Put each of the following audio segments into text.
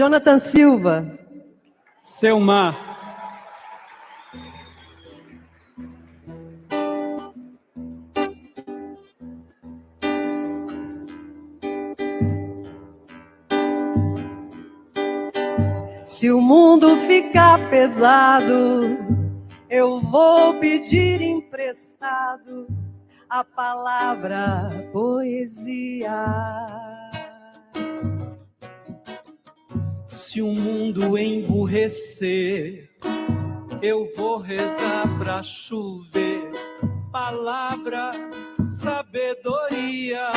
Jonathan Silva. Selmar. Se o mundo ficar pesado, eu vou pedir emprestado a palavra poesia. Se o mundo emburrecer, eu vou rezar pra chover. Palavra, sabedoria.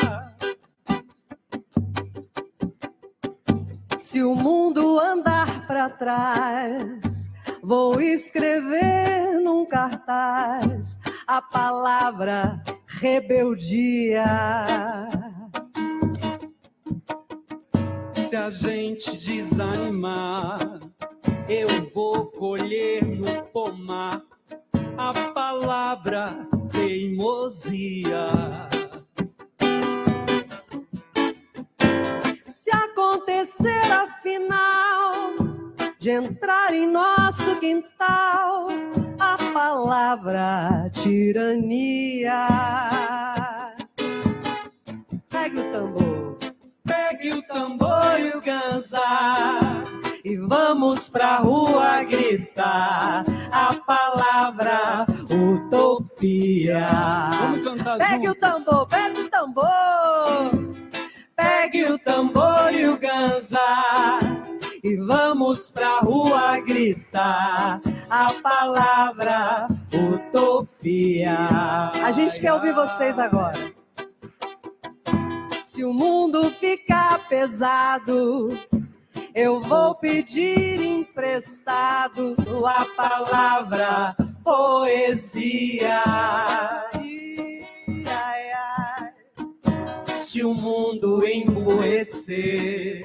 Se o mundo andar para trás, vou escrever num cartaz a palavra rebeldia. Se a gente desanimar, eu vou colher no pomar a palavra teimosia. Se acontecer afinal de entrar em nosso quintal a palavra tirania. Pegue o tambor, pegue o tambor e o ganzá. E vamos pra rua gritar a palavra utopia. Vamos cantar Pegue juntos. o tambor, pegue o tambor. Pegue o tambor e o ganzá e vamos pra rua gritar a palavra utopia. A gente quer ouvir vocês agora. Se o mundo ficar pesado, eu vou pedir emprestado a palavra poesia. Ai, ai. Se o mundo emburrecer,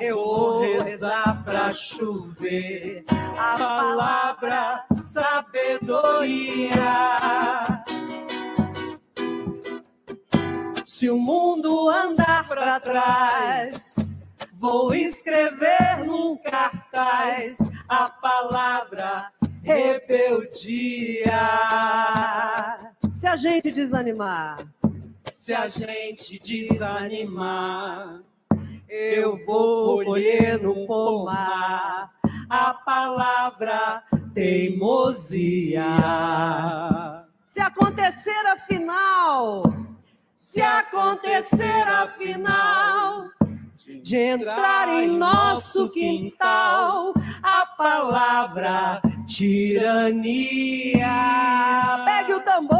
eu vou rezar pra chover a palavra sabedoria. Se o mundo andar para trás, vou escrever num cartaz a palavra rebeldia. Se a gente desanimar, Se a gente desanimar, eu vou colher no pomar a palavra teimosia. Se acontecer afinal, se acontecer afinal de entrar em nosso quintal a palavra tirania. Pegue o tambor,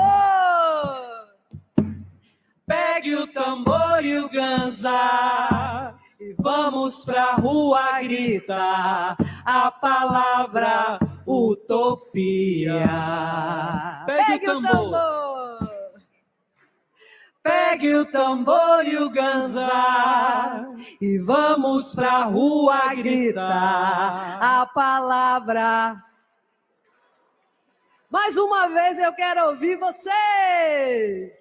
pegue o tambor e o ganzá. E vamos pra rua gritar a palavra utopia. Pegue o tambor. Pegue o tambor e o ganzá e vamos pra rua gritar a palavra. Mais uma vez eu quero ouvir vocês.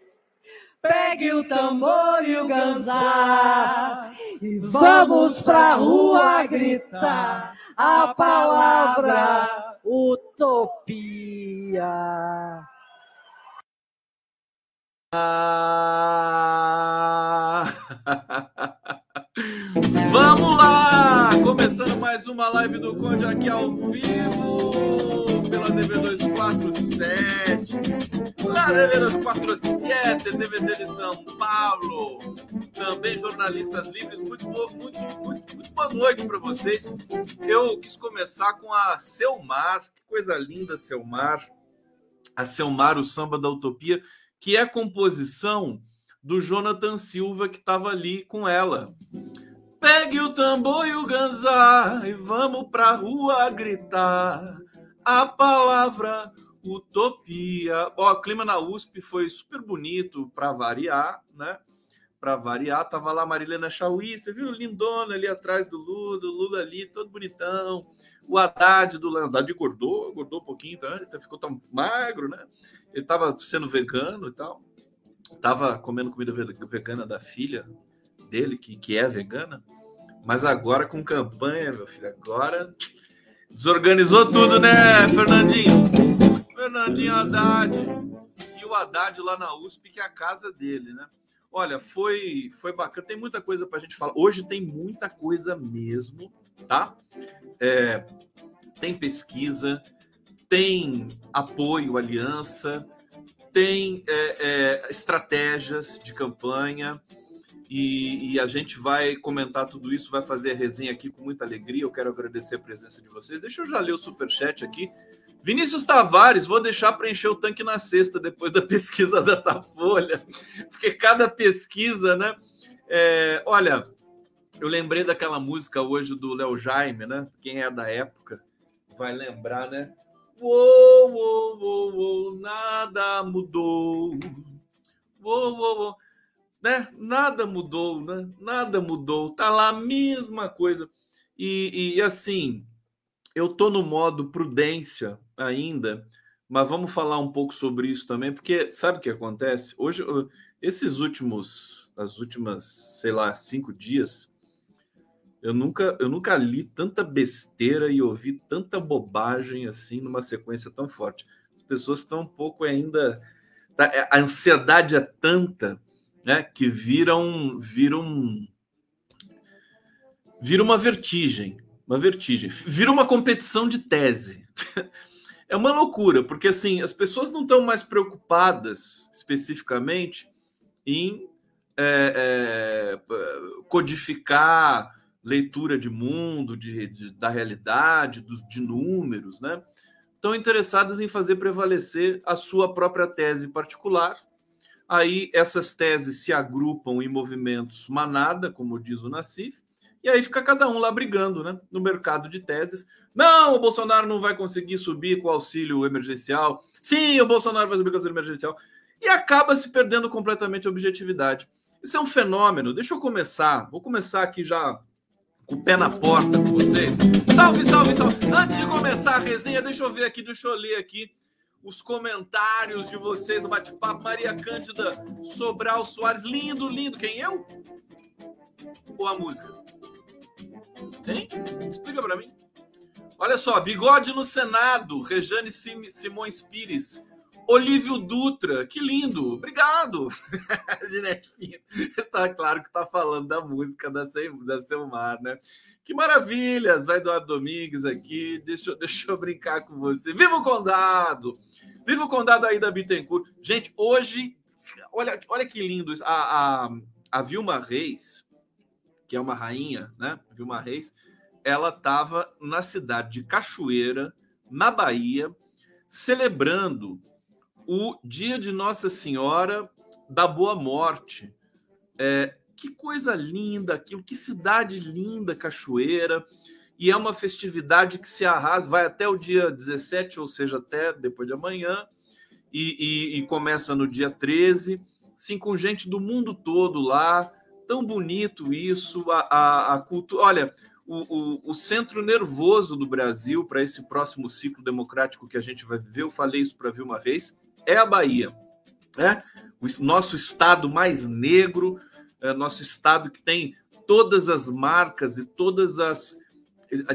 Pegue o tambor e o ganzá e vamos pra rua gritar a palavra utopia. Ah! Vamos lá! Começando mais uma live do Conde aqui ao vivo pela TV 247, na TV 247, TVT de São Paulo. Também jornalistas livres. Muito, boa- muito, muito, muito boa noite para vocês. Eu quis começar com a Selmar, que coisa linda, Selmar. A Selmar, o samba da utopia que é a composição do Jonathan Silva que estava ali com ela. Pegue o tambor e o ganzá e vamos pra rua gritar a palavra utopia. Ó, o clima na USP foi super bonito para variar, né? Para variar, tava lá Marilena Chauí, você viu lindona ali atrás do Lula, do Lula ali, todo bonitão. O Haddad do Lula, Haddad engordou, engordou um pouquinho, tá? Ele ficou tão magro, né? Ele tava sendo vegano e tal. Tava comendo comida ve- vegana da filha dele, que, que é vegana. Mas agora com campanha, meu filho, agora desorganizou tudo, né, Fernandinho? Fernandinho Haddad. E o Haddad lá na USP, que é a casa dele, né? Olha, foi, foi bacana. Tem muita coisa para a gente falar. Hoje tem muita coisa mesmo, tá? É, tem pesquisa, tem apoio, aliança, tem é, é, estratégias de campanha. E, e, a gente vai comentar tudo isso, vai fazer a resenha aqui com muita alegria. Eu quero agradecer a presença de vocês. Deixa eu já ler o superchat aqui. Vinícius Tavares, vou deixar para encher o tanque na sexta, depois da pesquisa da Tafolha, porque cada pesquisa, né? É, olha, eu lembrei daquela música hoje do Léo Jaime, né? Quem é da época vai lembrar, né? Uou, uou, uou, uou nada mudou. Uou, uou, uou. Né? Nada mudou, né? Nada mudou. Tá lá a mesma coisa. E, e assim, eu tô no modo prudência ainda, mas vamos falar um pouco sobre isso também, porque sabe o que acontece? Hoje, esses últimos, as últimas, sei lá, cinco dias, eu nunca, eu nunca li tanta besteira e ouvi tanta bobagem assim numa sequência tão forte. As pessoas estão um pouco ainda. Tá, é, a ansiedade é tanta né, que viram, viram, vira uma vertigem, uma vertigem, vira uma competição de tese. é uma loucura, porque assim, as pessoas não estão mais preocupadas especificamente em é, é, codificar leitura de mundo, de, de da realidade, dos, de números, né? Estão interessadas em fazer prevalecer a sua própria tese particular. Aí essas teses se agrupam em movimentos manada, como diz o Nassif, e aí fica cada um lá brigando, né? No mercado de teses. Não, o Bolsonaro não vai conseguir subir com o auxílio emergencial. Sim, o Bolsonaro vai subir com o auxílio emergencial. E acaba se perdendo completamente a objetividade. Isso é um fenômeno. Deixa eu começar. Vou começar aqui já com o pé na porta com vocês. Salve, salve, salve. Antes de começar a resenha, deixa eu ver aqui, deixa eu ler aqui os comentários de vocês no bate-papo. Maria Cândida Sobral Soares. Lindo, lindo. Quem eu? Ou a música? Hein? Explica para mim. Olha só, bigode no Senado, Rejane Simões Pires. Olívio Dutra, que lindo, obrigado. Ginete tá claro que tá falando da música da, da Selmar, né? Que maravilhas, vai Eduardo Domingues aqui, deixa, deixa eu brincar com você. Viva o Condado! Viva o Condado aí da Bittencourt. Gente, hoje, olha, olha que lindo. A, a, a Vilma Reis, que é uma rainha, né? Vilma Reis, ela estava na cidade de Cachoeira, na Bahia, celebrando o dia de Nossa Senhora da Boa Morte. É, que coisa linda aquilo, que cidade linda, Cachoeira. E é uma festividade que se arrasa, vai até o dia 17, ou seja, até depois de amanhã, e, e, e começa no dia 13, sim, com gente do mundo todo lá, tão bonito isso, a, a, a cultura. Olha, o, o, o, centro nervoso do Brasil para esse próximo ciclo democrático que a gente vai viver, eu falei isso para ver uma vez, é a Bahia. Né? O nosso estado mais negro, é nosso estado que tem todas as marcas e todas as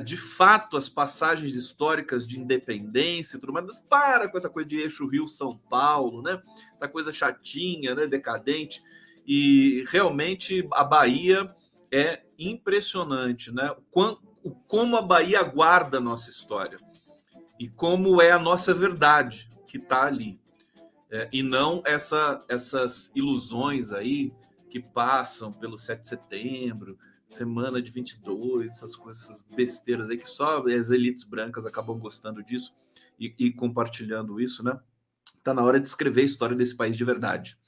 de fato as passagens históricas de independência e tudo mais, mas para com essa coisa de eixo Rio São Paulo, né? Essa coisa chatinha, né, decadente. E realmente a Bahia é impressionante, né? O como a Bahia guarda a nossa história e como é a nossa verdade que está ali. É, e não essa, essas ilusões aí que passam pelo 7 de setembro, semana de 22, essas coisas, essas besteiras aí que só as elites brancas acabam gostando disso e, e compartilhando isso, né? Tá na hora de escrever a história desse país de verdade.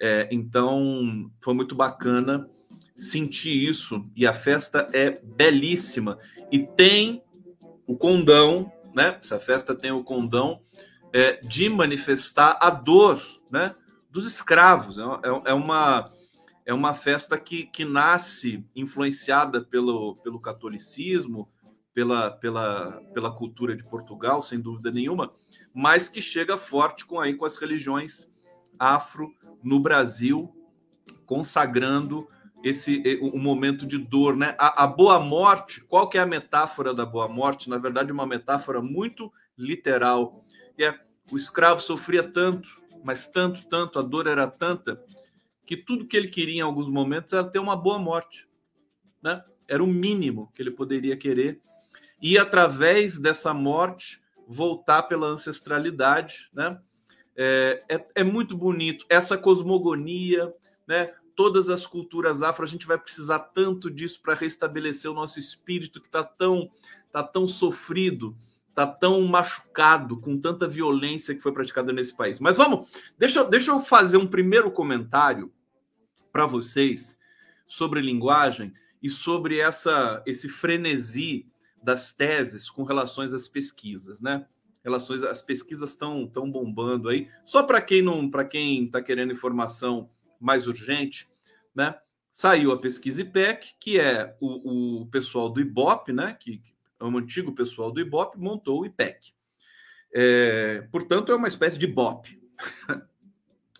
É, então, foi muito bacana sentir isso e a festa é belíssima e tem o condão, né? Essa festa tem o condão é, de manifestar a dor, né? Dos escravos. É, é, é uma é uma festa que, que nasce influenciada pelo, pelo catolicismo, pela, pela, pela cultura de Portugal, sem dúvida nenhuma, mas que chega forte com aí com as religiões afro no Brasil, consagrando esse o momento de dor, né? A, a, boa morte, qual que é a metáfora da boa morte? Na verdade, uma metáfora muito literal. É o escravo sofria tanto, mas tanto, tanto, a dor era tanta que tudo que ele queria em alguns momentos era ter uma boa morte, né? Era o mínimo que ele poderia querer e através dessa morte voltar pela ancestralidade, né? É, é, é muito bonito essa cosmogonia, né? todas as culturas afro, a gente vai precisar tanto disso para restabelecer o nosso espírito que está tão, tá tão sofrido, está tão machucado com tanta violência que foi praticada nesse país. Mas vamos, deixa, deixa eu fazer um primeiro comentário para vocês sobre linguagem e sobre essa esse frenesi das teses com relações às pesquisas, né? Relações as pesquisas estão tão bombando aí. Só para quem não, para quem está querendo informação mais urgente, né? Saiu a pesquisa IPEC, que é o, o pessoal do IBOP, né? Que é um antigo pessoal do IBOP, montou o IPEC. É, portanto, é uma espécie de BOP.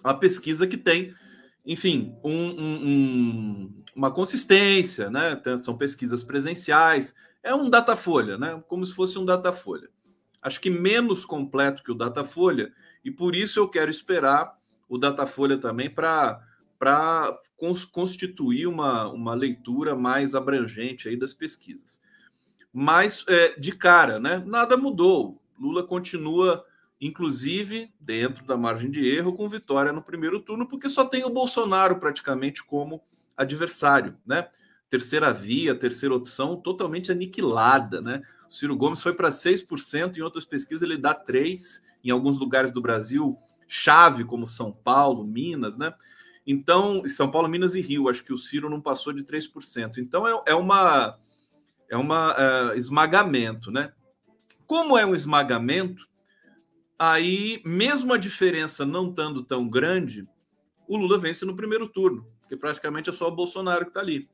a pesquisa que tem, enfim, um, um, um, uma consistência, né? São pesquisas presenciais, é um Datafolha, né? Como se fosse um Datafolha. Acho que menos completo que o Datafolha, e por isso eu quero esperar o Datafolha também para para constituir uma, uma leitura mais abrangente aí das pesquisas. Mas, é, de cara, né, nada mudou. Lula continua, inclusive, dentro da margem de erro, com vitória no primeiro turno, porque só tem o Bolsonaro praticamente como adversário. Né? Terceira via, terceira opção totalmente aniquilada. Né? O Ciro Gomes foi para 6%, em outras pesquisas ele dá 3%, em alguns lugares do Brasil, chave como São Paulo, Minas, né? Então, São Paulo, Minas e Rio, acho que o Ciro não passou de 3%. Então, é, é uma é uma é, esmagamento, né? Como é um esmagamento, aí, mesmo a diferença não estando tão grande, o Lula vence no primeiro turno, porque praticamente é só o Bolsonaro que está ali.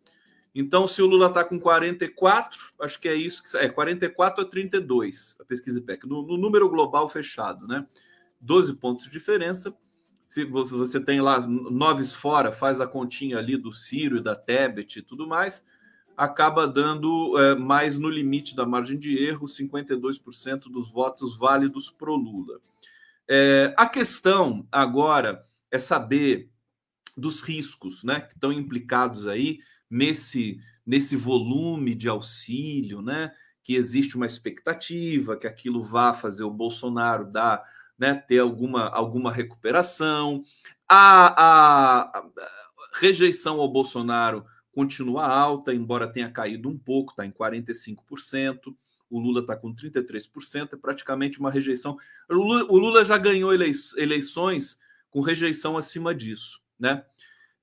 Então, se o Lula está com 44, acho que é isso que é 44 a 32, a pesquisa IPEC, no, no número global fechado, né? 12 pontos de diferença se você tem lá noves fora, faz a continha ali do Ciro e da Tebet e tudo mais, acaba dando é, mais no limite da margem de erro, 52% dos votos válidos pro Lula. É, a questão agora é saber dos riscos né, que estão implicados aí nesse, nesse volume de auxílio, né? Que existe uma expectativa que aquilo vá fazer o Bolsonaro dar né, ter alguma, alguma recuperação. A, a, a rejeição ao Bolsonaro continua alta, embora tenha caído um pouco, está em 45%. O Lula está com 33%, é praticamente uma rejeição. O Lula, o Lula já ganhou eleições com rejeição acima disso. Né?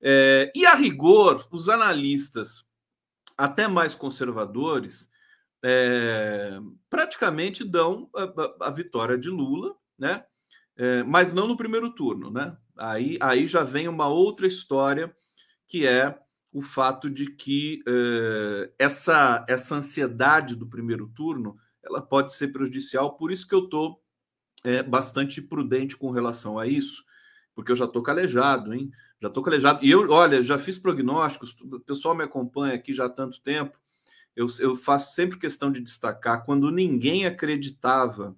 É, e a rigor, os analistas, até mais conservadores, é, praticamente dão a, a, a, vitória de Lula né? É, mas não no primeiro turno, né? Aí, aí já vem uma outra história que é o fato de que é, essa, essa ansiedade do primeiro turno ela pode ser prejudicial, por isso que eu estou é, bastante prudente com relação a isso, porque eu já estou calejado, hein? Já estou calejado. E eu, olha, já fiz prognósticos, o pessoal me acompanha aqui já há tanto tempo. Eu, eu faço sempre questão de destacar quando ninguém acreditava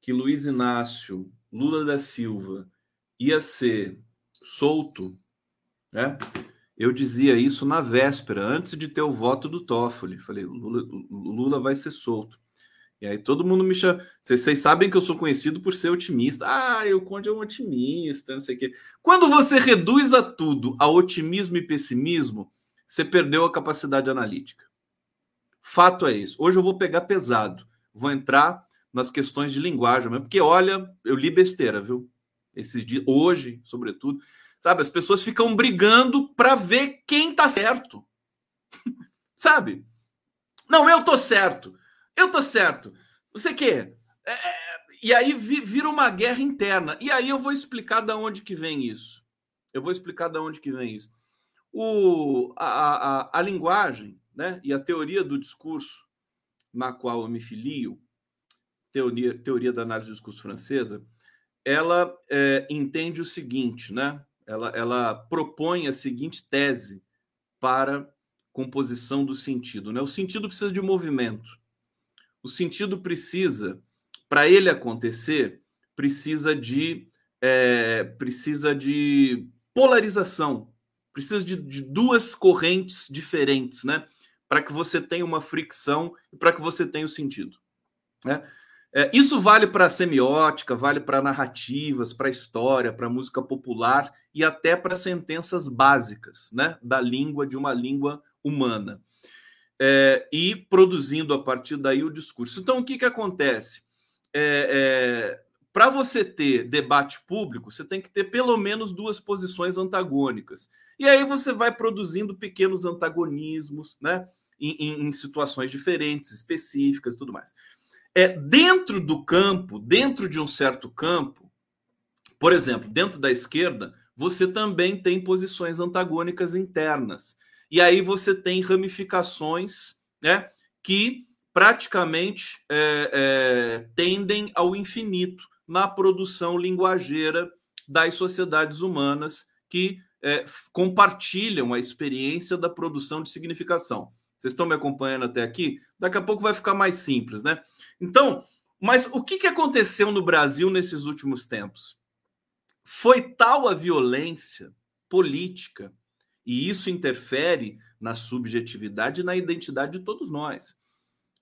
que Luiz Inácio Lula da Silva ia ser solto, né? Eu dizia isso na véspera, antes de ter o voto do Toffoli. Falei, Lula, Lula vai ser solto. E aí todo mundo me chama. Vocês, sabem que eu sou conhecido por ser otimista. Ah, o Conde é um otimista, não sei o quê. Quando você reduz a tudo a otimismo e pessimismo, você perdeu a capacidade analítica. Fato é isso. Hoje eu vou pegar pesado. Vou entrar nas questões de linguagem, mesmo, porque olha, eu li besteira, viu? Esses dias, hoje, sobretudo, sabe? As pessoas ficam brigando para ver quem tá certo, sabe? Não, eu tô certo, eu tô certo. Você quê? É, é, e aí vira uma guerra interna. E aí eu vou explicar da onde que vem isso. Eu vou explicar da onde que vem isso. O, a, a, a linguagem, né? E a teoria do discurso na qual eu me filio teoria, teoria da análise do discurso francesa, ela é, entende o seguinte, né? Ela, ela propõe a seguinte tese para composição do sentido. Né? O sentido precisa de movimento. O sentido precisa, para ele acontecer, precisa de é, precisa de polarização, precisa de, de duas correntes diferentes, né? Para que você tenha uma fricção e para que você tenha o sentido. Né? É, isso vale para semiótica, vale para narrativas, para história, para música popular e até para sentenças básicas né, da língua, de uma língua humana. É, e produzindo a partir daí o discurso. Então, o que, que acontece? É, é para você ter debate público, você tem que ter pelo menos duas posições antagônicas. E aí você vai produzindo pequenos antagonismos, né? Em, em, em situações diferentes, específicas e tudo mais é dentro do campo, dentro de um certo campo, por exemplo, dentro da esquerda, você também tem posições antagônicas internas. E aí você tem ramificações né, que praticamente é, é, tendem ao infinito na produção linguageira das sociedades humanas que é, compartilham a experiência da produção de significação. Vocês estão me acompanhando até aqui? Daqui a pouco vai ficar mais simples, né? Então, mas o que, que aconteceu no Brasil nesses últimos tempos? Foi tal a violência política, e isso interfere na subjetividade e na identidade de todos nós.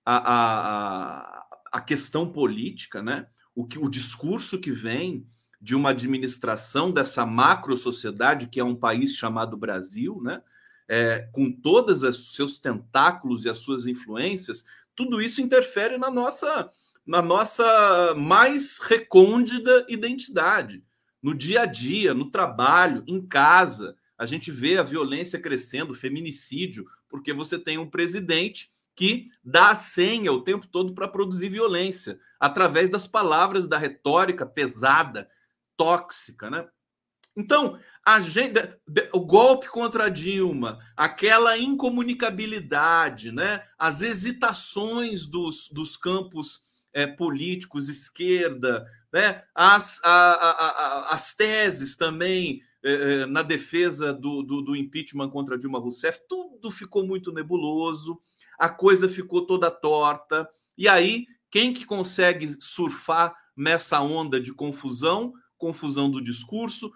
A, a, a questão política, né? o, que, o discurso que vem de uma administração dessa macro sociedade que é um país chamado Brasil, né? É, com todos os seus tentáculos e as suas influências, tudo isso interfere na nossa na nossa mais recôndita identidade, no dia a dia, no trabalho, em casa. A gente vê a violência crescendo, o feminicídio, porque você tem um presidente que dá a senha o tempo todo para produzir violência, através das palavras da retórica pesada, tóxica, né? Então, a gente, o golpe contra a Dilma, aquela incomunicabilidade, né? as hesitações dos, dos campos é, políticos, esquerda, né? as, a, a, a, as teses também é, é, na defesa do, do, do, impeachment contra Dilma Rousseff, tudo ficou muito nebuloso, a coisa ficou toda torta. E aí, quem que consegue surfar nessa onda de confusão? confusão do discurso,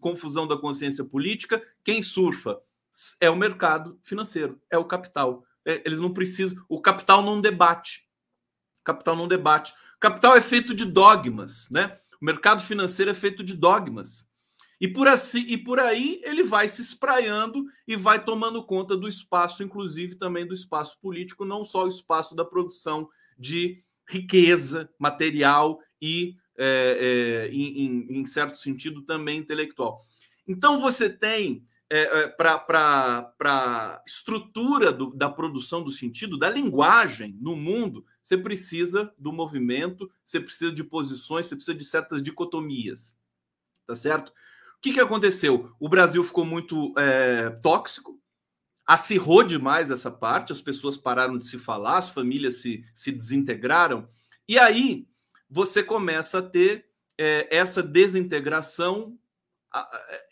confusão da consciência política. Quem surfa é o mercado financeiro, é o capital. É, eles não precisam. O capital não debate. O capital não debate. O capital é feito de dogmas, né? O mercado financeiro é feito de dogmas. E por, assim, e por aí ele vai se espraiando e vai tomando conta do espaço, inclusive também do espaço político, não só o espaço da produção de riqueza material e é, é, em, em, certo sentido, também intelectual. Então, você tem, é, é para a estrutura do, da produção do sentido, da linguagem no mundo, você precisa do movimento, você precisa de posições, você precisa de certas dicotomias. Tá certo? O que, que aconteceu? O Brasil ficou muito é, tóxico, acirrou demais essa parte, as pessoas pararam de se falar, as famílias se, se desintegraram. E aí, você começa a ter é, essa desintegração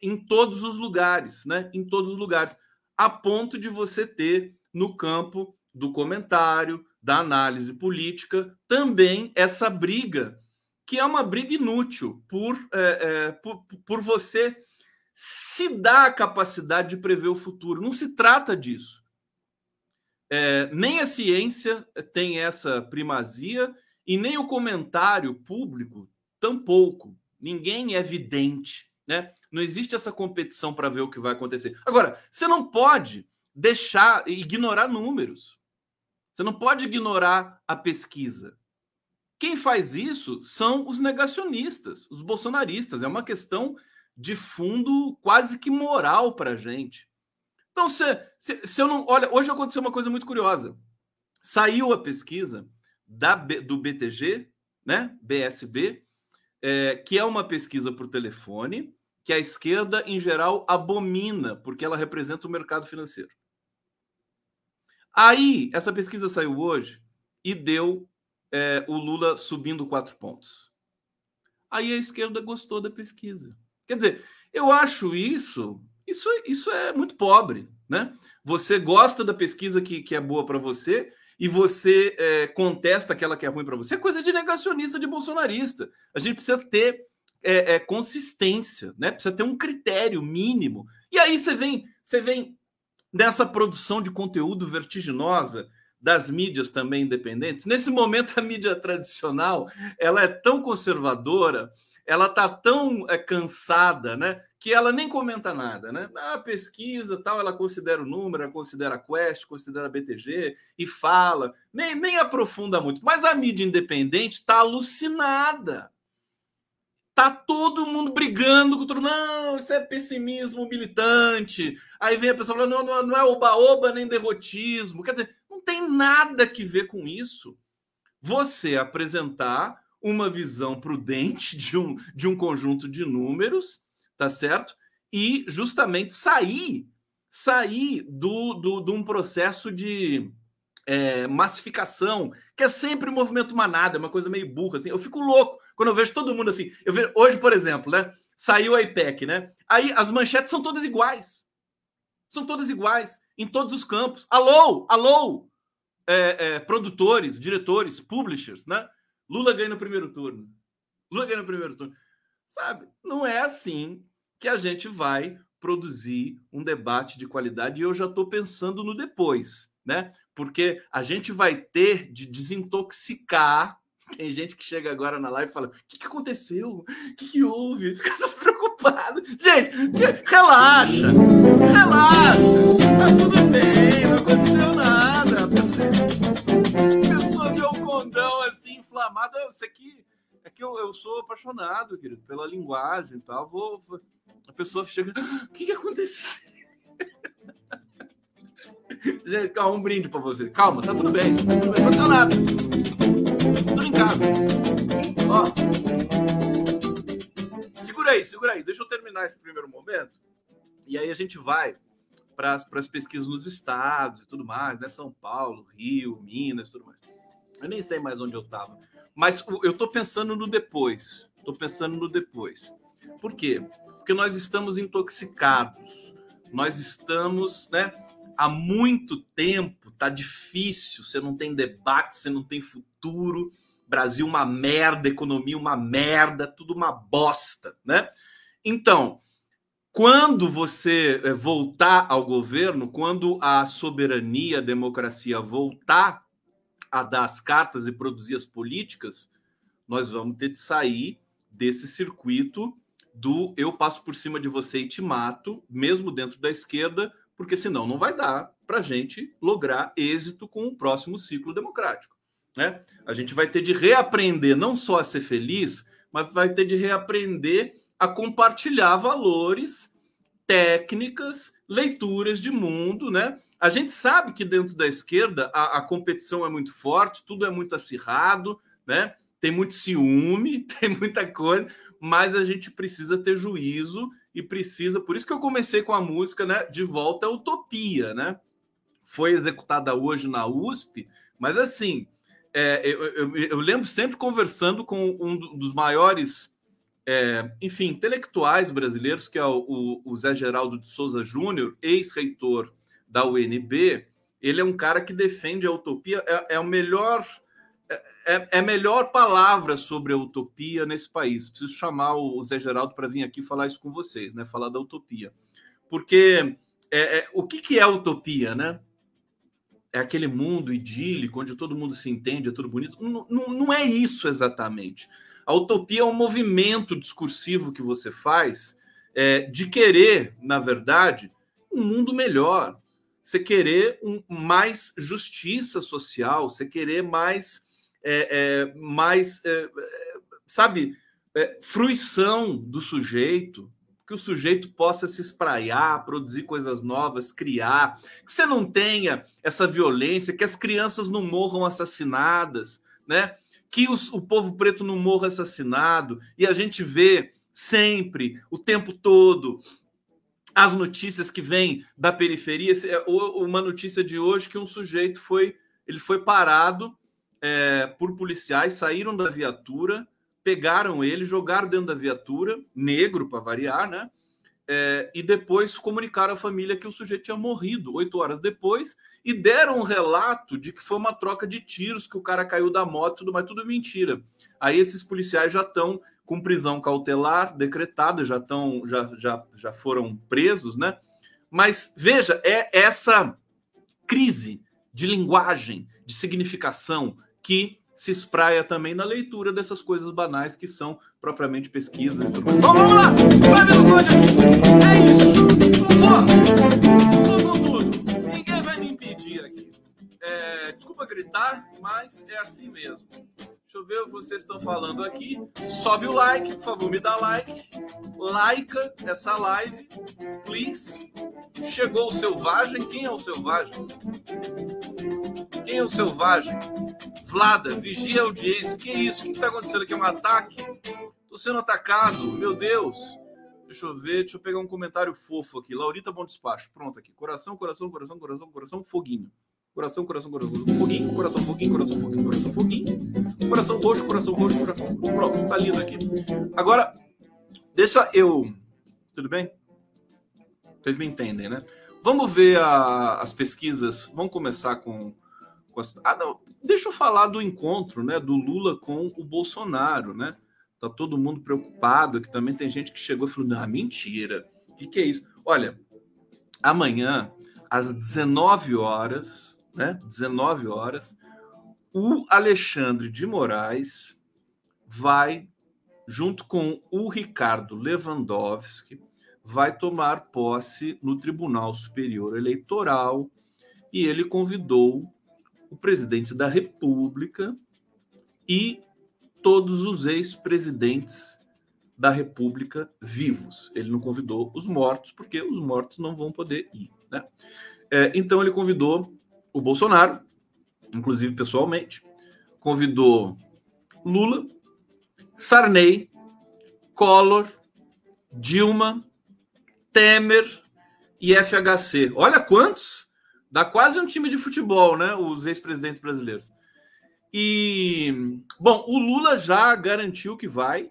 em todos os lugares, né? Em todos os lugares, a ponto de você ter no campo do comentário, da análise política, também essa briga, que é uma briga inútil por, é, é, por, por você se dar a capacidade de prever o futuro. Não se trata disso. É, nem a ciência tem essa primazia e nem o comentário público, tampouco. Ninguém é evidente, né? Não existe essa competição para ver o que vai acontecer. Agora, você não pode deixar ignorar números. Você não pode ignorar a pesquisa. Quem faz isso são os negacionistas, os bolsonaristas. É uma questão de fundo quase que moral para a gente. Então, se, se, se eu não. Olha, hoje aconteceu uma coisa muito curiosa. Saiu a pesquisa da, do BTG, né, BSB, é, que é uma pesquisa por telefone que a esquerda, em geral, abomina, porque ela representa o mercado financeiro. Aí, essa pesquisa saiu hoje e deu é, o Lula subindo quatro pontos. Aí a esquerda gostou da pesquisa. Quer dizer, eu acho isso Isso, isso é muito pobre, né? Você gosta da pesquisa que, que é boa para você e você é, contesta aquela que é ruim para você. É coisa de negacionista, de bolsonarista. A gente precisa ter é, é, consistência, né? Precisa ter um critério mínimo. E aí você vem, você vem nessa produção de conteúdo vertiginosa das mídias também independentes. Nesse momento, a mídia tradicional ela é tão conservadora, ela está tão é, cansada, né? Que ela nem comenta nada, né? A pesquisa tal, ela considera o número, ela considera a Quest, considera a BTG e fala, nem, nem aprofunda muito. Mas a mídia independente está alucinada. Tá todo mundo brigando com mundo. Não, isso é pessimismo militante. Aí vem a pessoa falando, não, não, não é oba-oba nem derrotismo. Quer dizer, tem nada que ver com isso. Você apresentar uma visão prudente de um, de um conjunto de números, tá certo? E justamente sair sair do, do, de um processo de é, massificação, que é sempre um movimento manada, é uma coisa meio burra. Assim. Eu fico louco quando eu vejo todo mundo assim. Eu vejo, hoje, por exemplo, né? Saiu a IPEC, né? Aí as manchetes são todas iguais. São todas iguais, em todos os campos. Alô, alô! É, é, produtores, diretores, publishers, né? Lula ganha no primeiro turno. Lula ganha no primeiro turno. Sabe? Não é assim que a gente vai produzir um debate de qualidade e eu já estou pensando no depois, né? Porque a gente vai ter de desintoxicar. Tem gente que chega agora na live e fala: o que, que aconteceu? O que, que houve? Fica preocupado. Gente, relaxa, relaxa, tá tudo bem, não aconteceu nada. Inflamado. Isso aqui é que eu, eu sou apaixonado, querido, pela linguagem e tal. Vou, a pessoa chega: o que, que aconteceu? Gente, calma, um brinde para você. Calma, tá tudo bem. Não aconteceu nada. Tudo em casa. Ó segura aí, segura aí. Deixa eu terminar esse primeiro momento. E aí a gente vai para as pesquisas nos estados e tudo mais, né? São Paulo, Rio, Minas, tudo mais. Eu nem sei mais onde eu estava. Mas eu estou pensando no depois. Estou pensando no depois. Por quê? Porque nós estamos intoxicados. Nós estamos, né? Há muito tempo tá difícil. Você não tem debate, você não tem futuro. Brasil uma merda, economia uma merda, tudo uma bosta, né? Então, quando você eh, voltar ao governo, quando a soberania, a democracia voltar a dar as cartas e produzir as políticas, nós vamos ter de sair desse circuito do eu passo por cima de você e te mato, mesmo dentro da esquerda, porque senão não vai dar para a gente lograr êxito com o próximo ciclo democrático. Né? A gente vai ter de reaprender não só a ser feliz, mas vai ter de reaprender a compartilhar valores, técnicas, leituras de mundo, né? A gente sabe que dentro da esquerda a, a competição é muito forte, tudo é muito acirrado, né? Tem muito ciúme, tem muita coisa, mas a gente precisa ter juízo e precisa. Por isso que eu comecei com a música, né? De volta à utopia, né? Foi executada hoje na USP, mas assim, é, eu, eu, eu, lembro sempre conversando com um dos maiores, é, enfim, intelectuais brasileiros, que é o, o Zé Geraldo de Souza Júnior, ex-reitor da UNB. Ele é um cara que defende a utopia, é, é o melhor. É, é, é a melhor palavra sobre a utopia nesse país. Preciso chamar o Zé Geraldo para vir aqui falar isso com vocês, né? Falar da utopia. Porque é, é, o que, que é utopia, né? é aquele mundo idílico onde todo mundo se entende, é tudo bonito. Não, não, não é isso exatamente. A utopia é um movimento discursivo que você faz é, de querer, na verdade, um mundo melhor. Você querer um, mais justiça social, você querer mais, é, é, mais é, sabe, é, fruição do sujeito, que o sujeito possa se espraiar, produzir coisas novas, criar, que você não tenha essa violência, que as crianças não morram assassinadas, né? Que os, o povo preto não morra assassinado, e a gente vê sempre, o tempo todo, as notícias que vêm da periferia. É, uma notícia de hoje que um sujeito foi, ele foi parado é, por policiais, saíram da viatura pegaram ele, jogaram dentro da viatura, negro para variar, né? é, e depois comunicaram à família que o sujeito tinha morrido oito horas depois e deram um relato de que foi uma troca de tiros, que o cara caiu da moto, tudo, mas tudo mentira. Aí esses policiais já estão com prisão cautelar decretada, já estão, já, já, já foram presos, né? Mas veja, é essa crise de linguagem, de significação que se espraia também na leitura dessas coisas banais que são propriamente pesquisas. Vamos, vamos lá! Vai ver o aqui! É isso! Vou! Vou tudo! Ninguém vai me impedir aqui. É, desculpa gritar, mas é assim mesmo. Deixa eu ver o que vocês estão falando aqui. Sobe o like, por favor, me dá like. Laica essa live, please. Chegou o selvagem. Quem é o selvagem? Quem é o selvagem? Vlada, vigia a audiência. Que isso? O que está acontecendo aqui? É um ataque? Estou sendo atacado. Meu Deus. Deixa eu ver, deixa eu pegar um comentário fofo aqui. Laurita Bom Despacho. Pronto aqui. Coração, coração, coração, coração, coração, foguinho. Coração, coração, coração, foguinho, coração, foguinho, coração, foguinho, coração, foguinho. Coração roxo, coração roxo, coração. Pronto, tá lindo aqui. Agora, deixa eu. Tudo bem? Vocês me entendem, né? Vamos ver a, as pesquisas. Vamos começar com ah, não. Deixa eu falar do encontro, né, do Lula com o Bolsonaro, né? Tá todo mundo preocupado, que também tem gente que chegou e falou: "Não, mentira. O que, que é isso?" Olha, amanhã às 19 horas, né? 19 horas, o Alexandre de Moraes vai junto com o Ricardo Lewandowski vai tomar posse no Tribunal Superior Eleitoral e ele convidou o presidente da República e todos os ex-presidentes da República vivos. Ele não convidou os mortos, porque os mortos não vão poder ir. Né? É, então, ele convidou o Bolsonaro, inclusive pessoalmente, convidou Lula, Sarney, Collor, Dilma, Temer e FHC. Olha quantos! Dá quase um time de futebol, né? Os ex-presidentes brasileiros. E, bom, o Lula já garantiu que vai,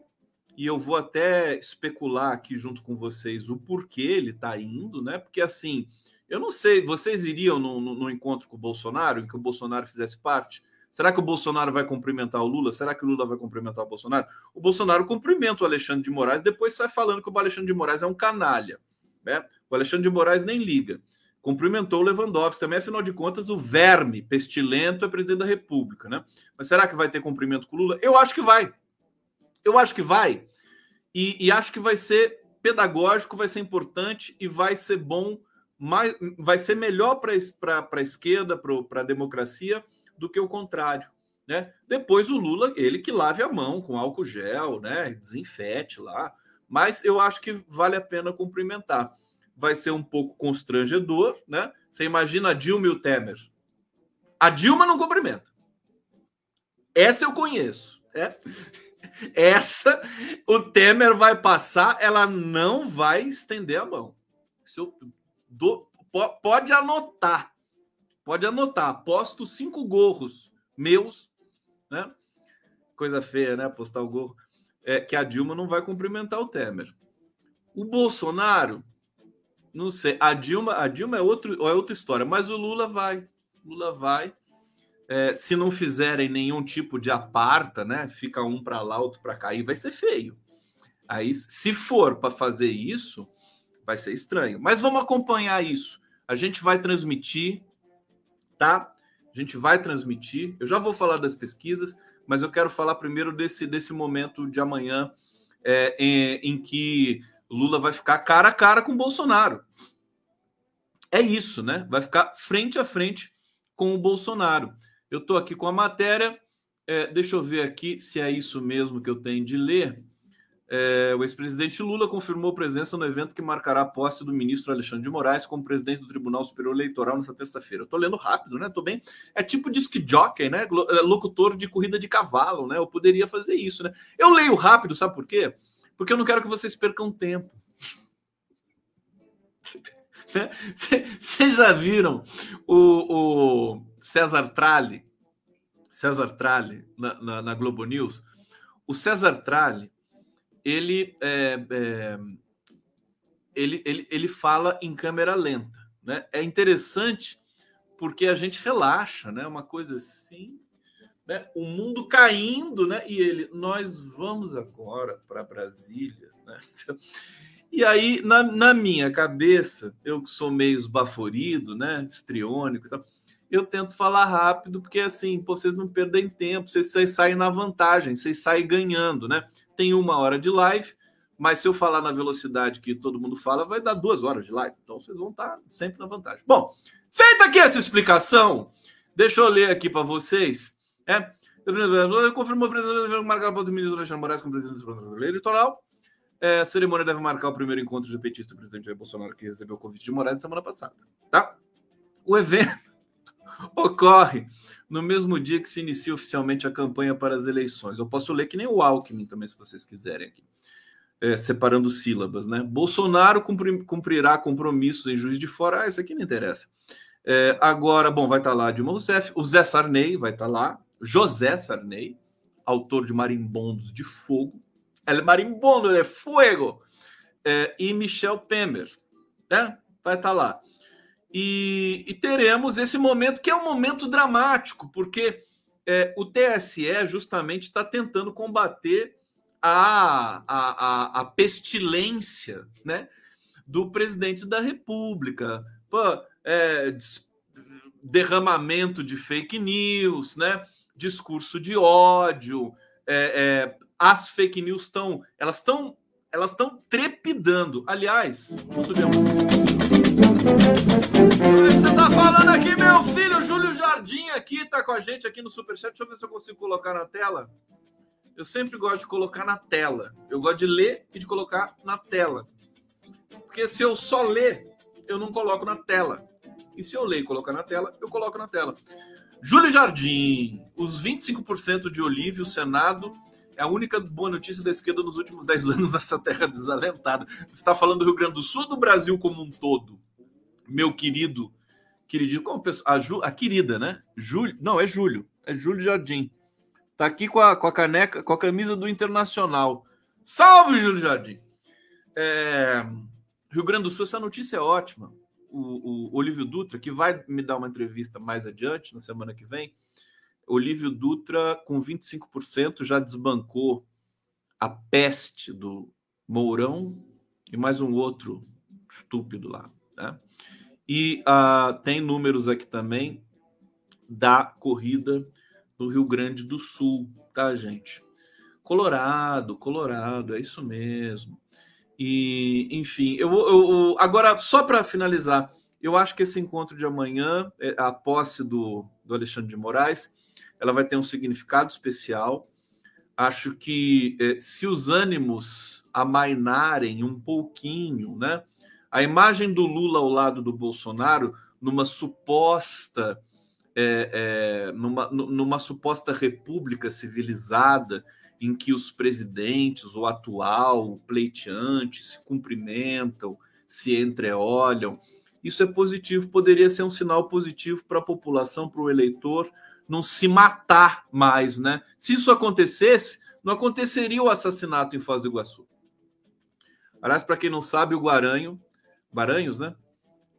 e eu vou até especular aqui junto com vocês o porquê ele está indo, né? Porque, assim, eu não sei, vocês iriam no, no, no, encontro com o Bolsonaro, em que o Bolsonaro fizesse parte? Será que o Bolsonaro vai cumprimentar o Lula? Será que o Lula vai cumprimentar o Bolsonaro? O Bolsonaro cumprimenta o Alexandre de Moraes, depois sai falando que o Alexandre de Moraes é um canalha. Né? O Alexandre de Moraes nem liga cumprimentou o Lewandowski também, afinal de contas, o verme pestilento é presidente da República, né? Mas será que vai ter cumprimento com o Lula? Eu acho que vai. Eu acho que vai. E, e acho que vai ser pedagógico, vai ser importante e vai ser bom, mais, vai ser melhor para a esquerda, para a democracia, do que o contrário. Né? Depois o Lula, ele que lave a mão com álcool gel, né? Desinfete lá. Mas eu acho que vale a pena cumprimentar vai ser um pouco constrangedor, né? Você imagina a Dilma e o Temer. A Dilma não cumprimenta. Essa eu conheço. É? Essa o Temer vai passar, ela não vai estender a mão. Isso do, pode anotar. Pode anotar. Aposto cinco gorros meus, né? Coisa feia, né? Postar o gorro. É, que a Dilma não vai cumprimentar o Temer. O Bolsonaro não sei. A Dilma, a Dilma é, outro, é outra história, mas o Lula vai. Lula vai. É, se não fizerem nenhum tipo de aparta, né? Fica um para lá, outro para cá, e vai ser feio. Aí, se for para fazer isso, vai ser estranho. Mas vamos acompanhar isso. A gente vai transmitir, tá? A gente vai transmitir. Eu já vou falar das pesquisas, mas eu quero falar primeiro desse, desse momento de amanhã é, em, em que Lula vai ficar cara a cara com Bolsonaro. É isso, né? Vai ficar frente a frente com o Bolsonaro. Eu estou aqui com a matéria. É, deixa eu ver aqui se é isso mesmo que eu tenho de ler. É, o ex-presidente Lula confirmou presença no evento que marcará a posse do ministro Alexandre de Moraes como presidente do Tribunal Superior Eleitoral nesta terça-feira. Tô lendo rápido, né? Tô bem. É tipo disc jockey, né? É, locutor de corrida de cavalo, né? Eu poderia fazer isso, né? Eu leio rápido, sabe por quê? porque eu não quero que vocês percam tempo. Vocês já viram o, o César Tralli, César Tralli na, na, na, Globo News? O César Tralli, ele é, é, ele, ele, ele fala em câmera lenta. Né? É interessante porque a gente relaxa, né? Uma coisa assim, né? O mundo caindo, né? E ele, nós vamos agora para Brasília, né? E aí, na, na minha cabeça, eu que sou meio esbaforido, né? Estriônico e tal, eu tento falar rápido, porque assim, pô, vocês não perdem tempo, vocês, vocês saem na vantagem, vocês saem ganhando, né? Tem uma hora de live, mas se eu falar na velocidade que todo mundo fala, vai dar duas horas de live. Então vocês vão estar sempre na vantagem. Bom, feita aqui essa explicação, deixa eu ler aqui para vocês. É, confirmou o presidente marcar o do ministro Alexandre Moraes como presidente do eleitoral. É, a cerimônia deve marcar o primeiro encontro de petista do presidente Jair Bolsonaro, que recebeu o convite de Moraes na semana passada. Tá? O evento ocorre no mesmo dia que se inicia oficialmente a campanha para as eleições. Eu posso ler que nem o Alckmin também, se vocês quiserem aqui. É, separando sílabas, né? Bolsonaro cumprirá compromissos em Juiz de Fora. Ah, isso aqui não interessa. É, agora, bom, vai estar lá Dilma Rousseff, o Zé Sarney vai estar lá, José Sarney, autor de Marimbondos de Fogo. É marimbondo, é fogo. É, e Michel Temer, né? Vai estar lá. E, e, teremos esse momento que é um momento dramático, porque é, o TSE justamente está tentando combater a, a, a, a, pestilência né, do presidente da República. Pô, é, derramamento de fake news, né, discurso de ódio. É, é as fake news estão. Elas estão. Elas estão trepidando. Aliás, vamos subir a você tá falando aqui, meu filho, Júlio Jardim aqui, tá com a gente aqui no Superchat. Deixa eu ver se eu consigo colocar na tela. Eu sempre gosto de colocar na tela. Eu gosto de ler e de colocar na tela. Porque se eu só ler, eu não coloco na tela. E se eu ler e colocar na tela, eu coloco na tela. Júlio Jardim, os 25% de Olívio, Senado, é a única boa notícia da esquerda nos últimos 10 anos nessa terra desalentada. Você está falando do Rio Grande do Sul ou do Brasil como um todo? Meu querido, queridinho, como a, Ju, a querida, né? Júlio, não, é Júlio, é Júlio Jardim. Tá aqui com a, com a caneca, com a camisa do Internacional. Salve, Júlio Jardim! É, Rio Grande do Sul, essa notícia é ótima. O, o Olívio Dutra, que vai me dar uma entrevista mais adiante, na semana que vem. Olívio Dutra, com 25%, já desbancou a peste do Mourão e mais um outro estúpido lá. Né? E uh, tem números aqui também da corrida do Rio Grande do Sul, tá, gente? Colorado, Colorado, é isso mesmo. E, enfim, eu, eu agora, só para finalizar, eu acho que esse encontro de amanhã, é, a posse do, do Alexandre de Moraes, ela vai ter um significado especial. Acho que é, se os ânimos amainarem um pouquinho, né? A imagem do Lula ao lado do Bolsonaro, numa suposta, é, é, numa, numa suposta república civilizada, em que os presidentes, o atual, o pleiteante, se cumprimentam, se entreolham. Isso é positivo, poderia ser um sinal positivo para a população, para o eleitor, não se matar mais, né? Se isso acontecesse, não aconteceria o assassinato em Foz do Iguaçu. Aliás, para quem não sabe, o Guaranho Baranhos, né?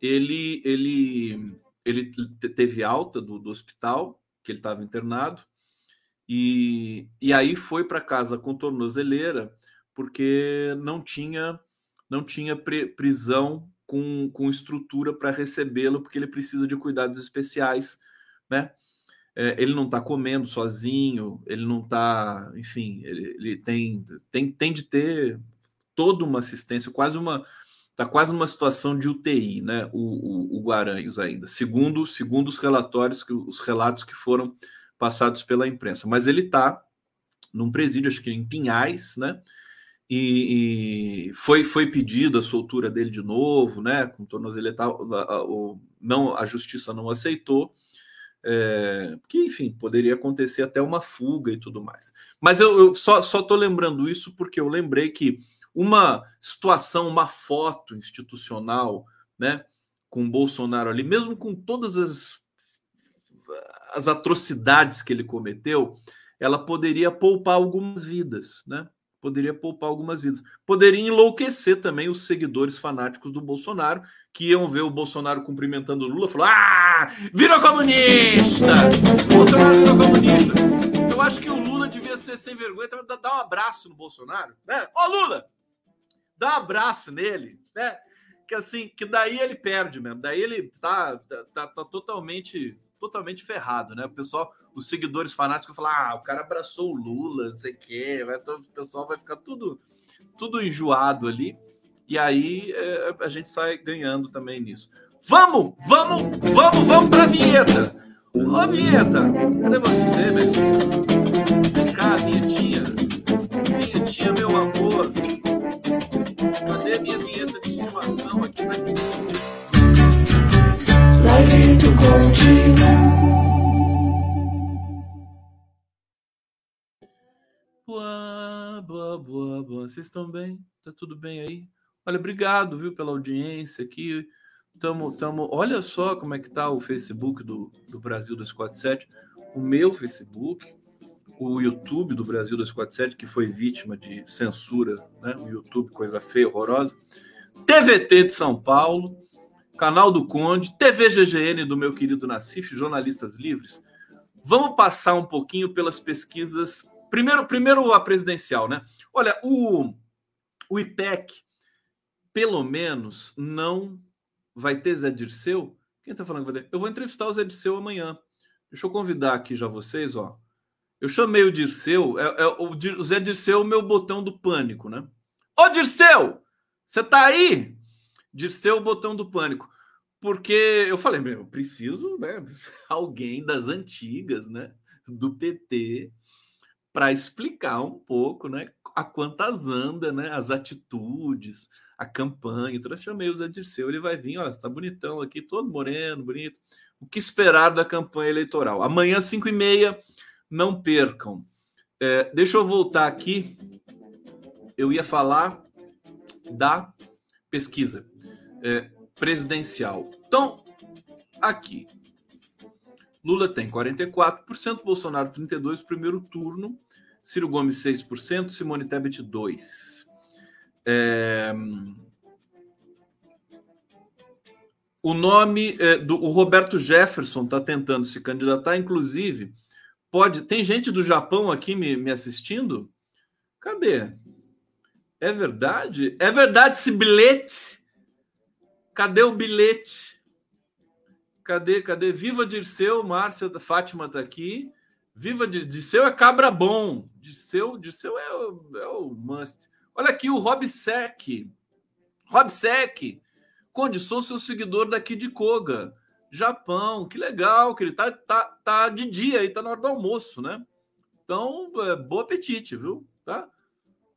Ele, ele, ele teve alta do, do hospital, que ele estava internado, e, e aí foi para casa com tornozeleira, porque não tinha não tinha prisão com, com estrutura para recebê-lo, porque ele precisa de cuidados especiais, né? É, ele não está comendo sozinho, ele não está, enfim, ele, ele, tem, tem, tem de ter toda uma assistência, quase uma, está quase numa situação de UTI, né? O, o, o, Guaranhos ainda, segundo, segundo os relatórios, os relatos que foram passados pela imprensa. Mas ele está num presídio, acho que em Pinhais, né? E, e, foi, foi pedido a soltura dele de novo, né? Com tornozeleira, não, a justiça não aceitou. É, que, enfim, poderia acontecer até uma fuga e tudo mais. Mas eu, eu só estou lembrando isso porque eu lembrei que uma situação, uma foto institucional, né, com Bolsonaro ali, mesmo com todas as, as atrocidades que ele cometeu, ela poderia poupar algumas vidas, né? poderia poupar algumas vidas. Poderia enlouquecer também os seguidores fanáticos do Bolsonaro, que iam ver o Bolsonaro cumprimentando o Lula falar: Ah, virou comunista! Bolsonaro virou comunista. Eu acho que o Lula devia ser sem vergonha, dar um abraço no Bolsonaro, né? Ô Lula! Dá um abraço nele, né? Que assim, que daí ele perde mesmo, daí ele tá, tá, tá, tá totalmente totalmente ferrado, né? O pessoal, os seguidores fanáticos falam: ah, o cara abraçou o Lula, não sei o quê, vai, o pessoal vai ficar tudo, tudo enjoado ali, e aí é, a gente sai ganhando também nisso. Vamos, vamos, vamos, vamos para a vinheta! Ô, vinheta, cadê você, meu? Vem cá, vinhetinha. Vinhetinha, meu amor. Do. Boa, boa, boa, boa. Vocês estão bem? Tá tudo bem aí? Olha, obrigado, viu, pela audiência aqui. Tamo, tamo, olha só como é que tá o Facebook do, do Brasil 247, o meu Facebook, o YouTube do Brasil 247, que foi vítima de censura, né? O YouTube, coisa feia, horrorosa. TVT de São Paulo, canal do Conde, TV GGN do meu querido Nassif, Jornalistas Livres. Vamos passar um pouquinho pelas pesquisas Primeiro, primeiro a presidencial, né? Olha, o, o IPEC, pelo menos, não vai ter Zé Dirceu. Quem tá falando que vai ter? Eu vou entrevistar o Zé Dirceu amanhã. Deixa eu convidar aqui já vocês, ó. Eu chamei o Dirceu, é, é o, o Zé Dirceu, o meu botão do pânico, né? Ô Dirceu, você tá aí? Dirceu, o botão do pânico. Porque eu falei, meu, eu preciso, né? Alguém das antigas, né? Do PT para explicar um pouco, né, a quantas anda, né, as atitudes, a campanha. Então eu chamei o Zé Dirceu, ele vai vir, olha, está bonitão aqui, todo moreno, bonito. O que esperar da campanha eleitoral? Amanhã, 5 e meia, não percam. É, deixa eu voltar aqui. Eu ia falar da pesquisa é, presidencial. Então, aqui. Lula tem 44%, Bolsonaro 32% primeiro turno. Ciro Gomes 6%, Simone Tebet 2%. É... O nome é, do o Roberto Jefferson está tentando se candidatar, inclusive. Pode. Tem gente do Japão aqui me, me assistindo? Cadê? É verdade? É verdade esse bilhete? Cadê o bilhete? Cadê? Cadê? Viva Dirceu, Márcia Fátima está aqui. Viva seu é cabra bom. De seu é, o, é o must. Olha aqui o Rob Sec. Rob Sec. Conde, sou seu seguidor daqui de Koga. Japão, que legal, que ele tá, tá, tá de dia aí, tá na hora do almoço, né? Então, é, bom apetite, viu? Tá?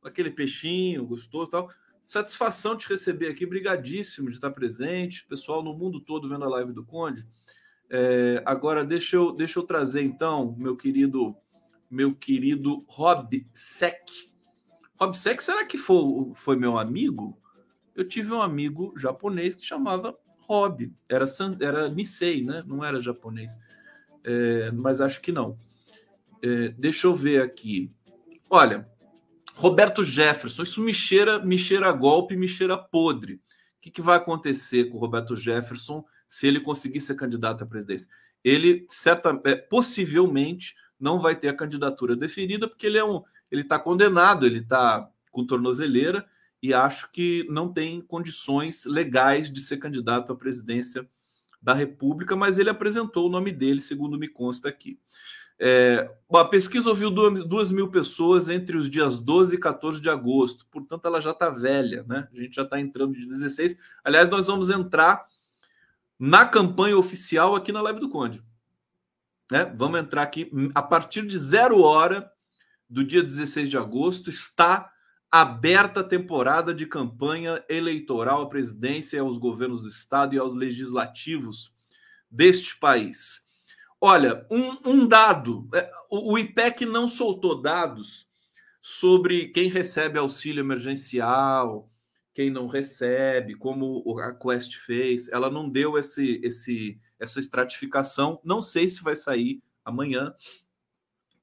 Aquele peixinho gostoso tal. Satisfação te receber aqui, brigadíssimo de estar presente. Pessoal no mundo todo vendo a live do Conde. É, agora deixa eu, deixa eu trazer então, meu querido, meu querido Rob Sec. Rob Sec, será que foi, foi meu amigo? Eu tive um amigo japonês que chamava Rob, era, era Nisei, né? Não era japonês, é, mas acho que não. É, deixa eu ver aqui. Olha, Roberto Jefferson, isso me cheira, me cheira golpe, me cheira podre. O que, que vai acontecer com o Roberto Jefferson? se ele conseguir ser candidato à presidência. Ele certa, é, possivelmente não vai ter a candidatura deferida, porque ele é um, ele está condenado, ele está com tornozeleira e acho que não tem condições legais de ser candidato à presidência da República, mas ele apresentou o nome dele, segundo me consta aqui. É, a pesquisa ouviu duas, mil pessoas entre os dias 12 e 14 de agosto, portanto, ela já está velha, né? A gente já está entrando de 16. Aliás, nós vamos entrar na campanha oficial aqui na Live do Conde. Né? Vamos entrar aqui. A partir de zero hora do dia 16 de agosto está aberta a temporada de campanha eleitoral à presidência, aos governos do Estado e aos legislativos deste país. Olha, um, um dado: é, o, IPEC não soltou dados sobre quem recebe auxílio emergencial, quem não recebe, como a Quest fez, ela não deu esse, esse, essa estratificação. Não sei se vai sair amanhã,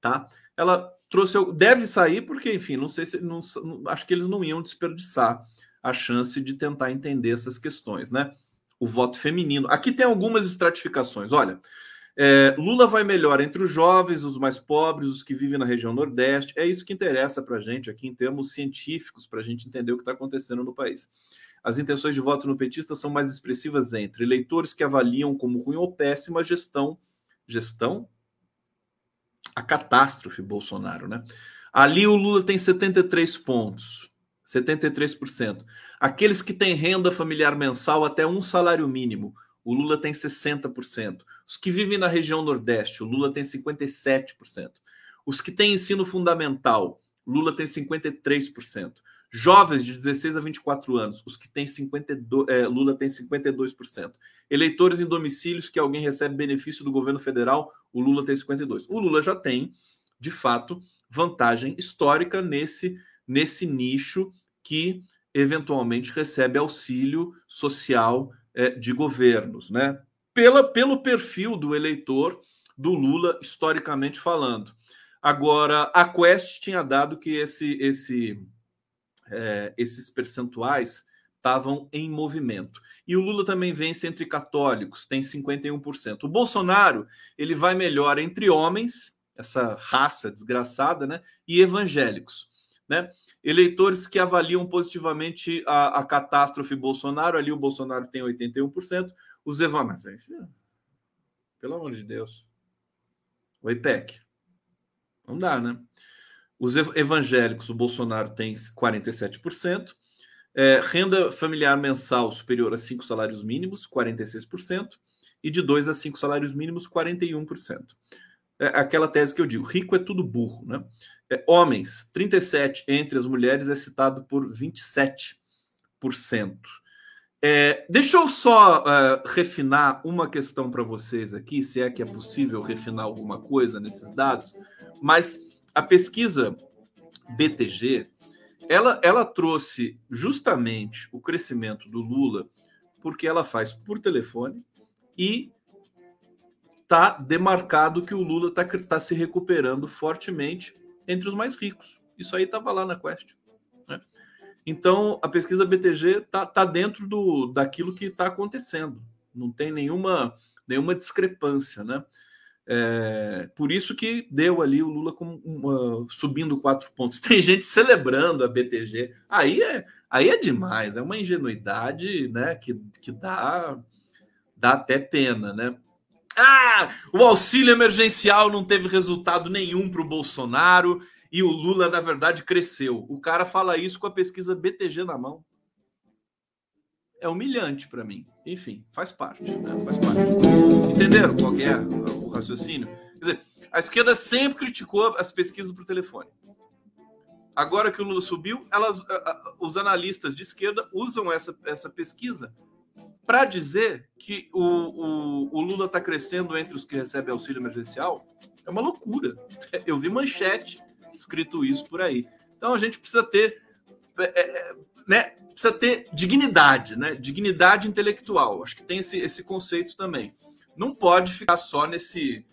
tá? Ela trouxe, deve sair porque, enfim, não sei se, não, acho que eles não iam desperdiçar a chance de tentar entender essas questões, né? O voto feminino. Aqui tem algumas estratificações. Olha, é, Lula vai melhor entre os jovens, os mais pobres, os que vivem na região Nordeste. É isso que interessa para a gente aqui em termos científicos, para a gente entender o que está acontecendo no país. As intenções de voto no petista são mais expressivas entre eleitores que avaliam como ruim ou péssima gestão. Gestão? A catástrofe Bolsonaro, né? Ali o Lula tem 73 pontos. 73%. Aqueles que têm renda familiar mensal até um salário mínimo, o Lula tem 60%. Os que vivem na região Nordeste, o Lula tem 57%. Os que têm ensino fundamental, Lula tem 53%. Jovens de 16 a 24 anos, os que têm 52, é, Lula tem 52%. Eleitores em domicílios que alguém recebe benefício do governo federal, o Lula tem 52%. O Lula já tem, de fato, vantagem histórica nesse nesse nicho que eventualmente recebe auxílio social é, de governos, né? Pela, pelo perfil do eleitor do Lula, historicamente falando. Agora, a Quest tinha dado que esse, esse, é, esses percentuais estavam em movimento. E o Lula também vence entre católicos, tem 51%. O Bolsonaro, ele vai melhor entre homens, essa raça desgraçada, né, e evangélicos né? Eleitores que avaliam positivamente a, a catástrofe Bolsonaro, ali o Bolsonaro tem 81%, os evangélicos. Pelo amor de Deus. O IPEC. Não dá, né? Os evangélicos, o Bolsonaro tem 47%. É, renda familiar mensal superior a 5 salários mínimos, 46%. E de 2 a 5 salários mínimos, 41%. É aquela tese que eu digo: rico é tudo burro, né? É, homens, 37 entre as mulheres é citado por 27%. É, deixa eu só uh, refinar uma questão para vocês aqui, se é que é possível refinar alguma coisa nesses dados, mas a pesquisa BTG ela, ela trouxe justamente o crescimento do Lula porque ela faz por telefone e tá demarcado que o Lula está tá se recuperando fortemente entre os mais ricos. Isso aí estava lá na Quest. Né? Então, a pesquisa BTG está tá dentro do, daquilo que está acontecendo. Não tem nenhuma, nenhuma discrepância. Né? É, por isso que deu ali o Lula com, uma, subindo quatro pontos. Tem gente celebrando a BTG. Aí é, aí é demais, é uma ingenuidade né, que, que dá, dá até pena. Né? Ah, o auxílio emergencial não teve resultado nenhum para o Bolsonaro e o Lula, na verdade, cresceu. O cara fala isso com a pesquisa BTG na mão. É humilhante para mim. Enfim, faz parte, né? Faz parte. Entenderam qual é o raciocínio? Quer dizer, a esquerda sempre criticou as pesquisas por telefone. Agora que o Lula subiu, elas, os analistas de esquerda usam essa, essa pesquisa para dizer que o, o, o Lula está crescendo entre os que recebem auxílio emergencial é uma loucura. Eu vi manchete escrito isso por aí. Então a gente precisa ter, é, é, né, precisa ter dignidade, né? Dignidade intelectual. Acho que tem esse, esse conceito também. Não pode ficar só nesse,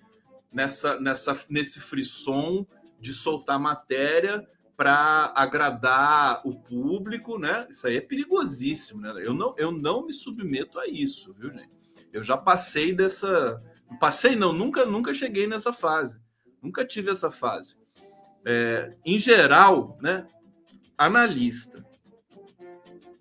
nessa, nessa, nesse frisson de soltar matéria para agradar o público, né? Isso aí é perigosíssimo, né? Eu não, eu não me submeto a isso, viu, gente? Eu já passei dessa, passei não, nunca, nunca cheguei nessa fase, nunca tive essa fase. É, em geral, né? Analista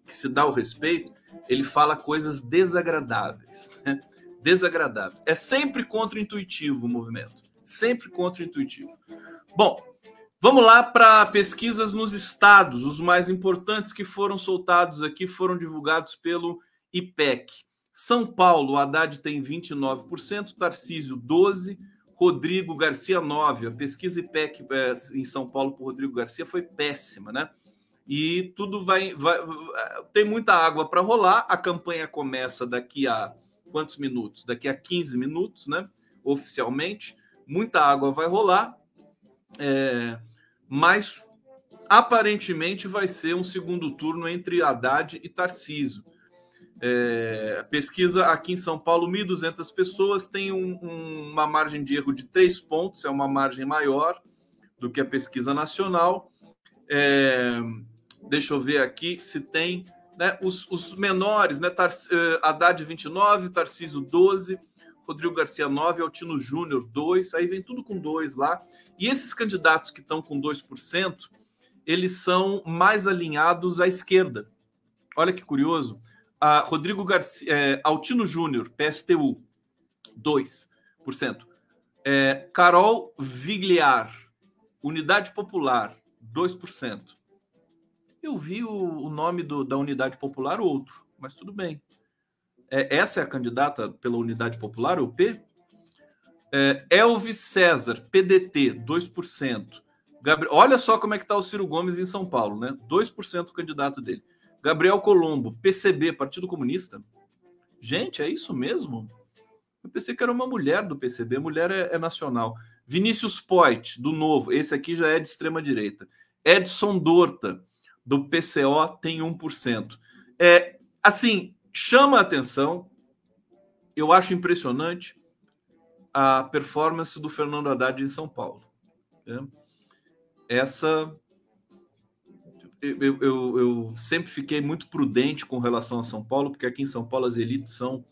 que se dá o respeito, ele fala coisas desagradáveis, né? desagradáveis. É sempre contra-intuitivo o movimento, sempre contra-intuitivo. Bom, Vamos lá para pesquisas nos estados. Os mais importantes que foram soltados aqui foram divulgados pelo IPEC. São Paulo, Haddad tem 29%, Tarcísio 12%, Rodrigo Garcia 9%. A pesquisa IPEC é, em São Paulo por Rodrigo Garcia foi péssima, né? E tudo vai. vai tem muita água para rolar. A campanha começa daqui a quantos minutos? Daqui a 15 minutos, né? Oficialmente. Muita água vai rolar. É, mas aparentemente vai ser um segundo turno entre Haddad e Tarciso. É, pesquisa aqui em São Paulo, 1.200 pessoas, tem um, um, uma margem de erro de três pontos, é uma margem maior. do que a pesquisa nacional. É, deixa eu ver aqui se tem né, os, os menores, né, Tar, uh, Haddad 29, Tarcísio 12, Rodrigo Garcia 9, Altino Júnior 2, aí vem tudo com 2 lá. E esses candidatos que estão com 2%, eles são mais alinhados à esquerda. Olha que curioso. A Rodrigo Garcia, é, Altino Júnior, PSTU, 2%. É, Carol Vigliar, Unidade Popular, 2%. Eu vi o, o nome do, da Unidade Popular outro, mas tudo bem. É, essa é a candidata pela Unidade Popular, o P? É, Elvis César, PDT, 2%. Gabriel, olha só como é que está o Ciro Gomes em São Paulo, né? 2% o candidato dele. Gabriel Colombo, PCB, Partido Comunista. Gente, é isso mesmo? Eu pensei que era uma mulher do PCB, mulher é, é nacional. Vinícius Poit, do Novo, esse aqui já é de extrema direita. Edson Dorta, do PCO, tem 1%. É, assim, chama a atenção, eu acho impressionante a performance do Fernando Haddad em São Paulo. Né? Essa. Eu, eu, eu, sempre fiquei muito prudente com relação a São Paulo, porque aqui em São Paulo as elites são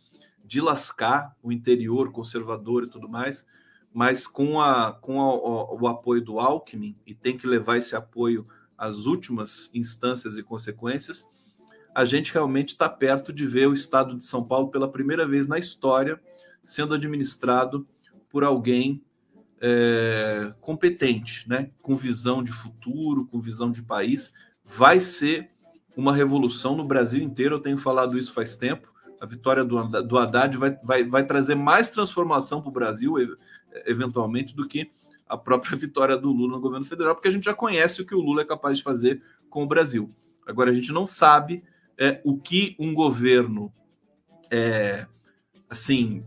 de lascar o interior conservador e tudo mais, mas com, a, com a, o, o apoio do Alckmin, e tem que levar esse apoio às últimas instâncias e consequências, a gente realmente está perto de ver o estado de São Paulo pela primeira vez na história sendo administrado por alguém é, competente, né? com visão de futuro, com visão de país. Vai ser uma revolução no Brasil inteiro, eu tenho falado isso faz tempo a vitória do, do Haddad vai, vai, vai trazer mais transformação para o Brasil, eventualmente, do que a própria vitória do Lula no governo federal, porque a gente já conhece o que o Lula é capaz de fazer com o Brasil. Agora, a gente não sabe é, o que um governo, é, assim,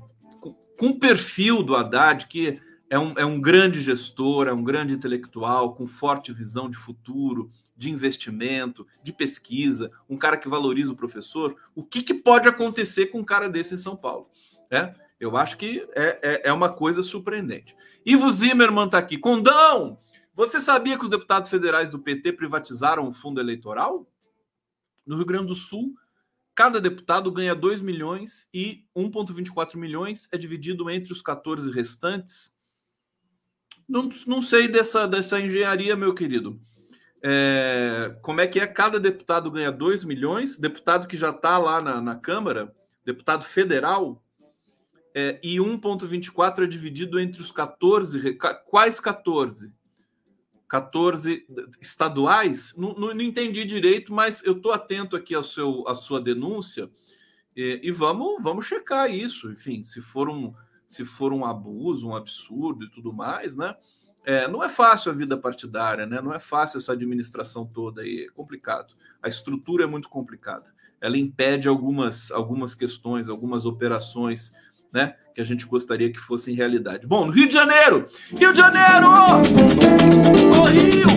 com o perfil do Haddad, que é um, é um grande gestor, é um grande intelectual, com forte visão de futuro, de investimento, de pesquisa, um cara que valoriza o professor, o que, que pode acontecer com um cara desse em São Paulo? É, eu acho que é, é, é uma coisa surpreendente. Ivo Zimmermann está aqui. Condão, você sabia que os deputados federais do PT privatizaram o fundo eleitoral? No Rio Grande do Sul, cada deputado ganha 2 milhões e 1,24 milhões é dividido entre os 14 restantes. Não, não sei dessa, dessa engenharia, meu querido. É, como é que é? Cada deputado ganha 2 milhões, deputado que já está lá na, na, Câmara, deputado federal, é, e 1,24 é dividido entre os 14. Quais 14? 14 estaduais? Não, não, não entendi direito, mas eu estou atento aqui ao seu, à sua denúncia e, e, vamos, vamos checar isso. Enfim, se for, um, se for um abuso, um absurdo e tudo mais, né? É, não é fácil a vida partidária, né? Não é fácil essa administração toda aí, é complicado. A estrutura é muito complicada. Ela impede algumas, algumas questões, algumas operações, né? Que a gente gostaria que fossem realidade. Bom, no Rio de Janeiro! Rio de Janeiro! O Rio!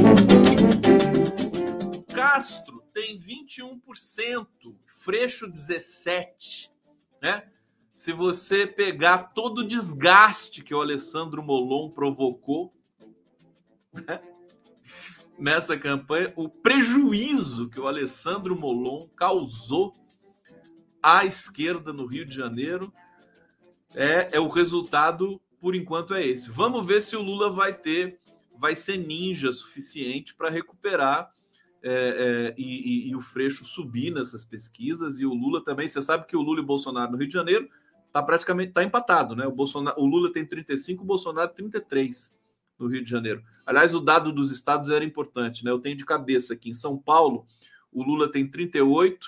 Castro tem 21%, Freixo 17%, né? Se você pegar todo o desgaste que o Alessandro Molon provocou nessa campanha, o prejuízo que o Alessandro Molon causou à esquerda no Rio de Janeiro é, é o resultado, por enquanto, é esse. Vamos ver se o Lula vai ter, vai ser ninja suficiente para recuperar é, é, e, e, e, o Freixo subir nessas pesquisas e o Lula também. Você sabe que o Lula e o Bolsonaro no Rio de Janeiro tá praticamente tá empatado, né? O, Bolsonaro, o Lula tem 35, o Bolsonaro 33 no Rio de Janeiro. Aliás, o dado dos estados era importante, né? Eu tenho de cabeça aqui em São Paulo, o Lula tem 38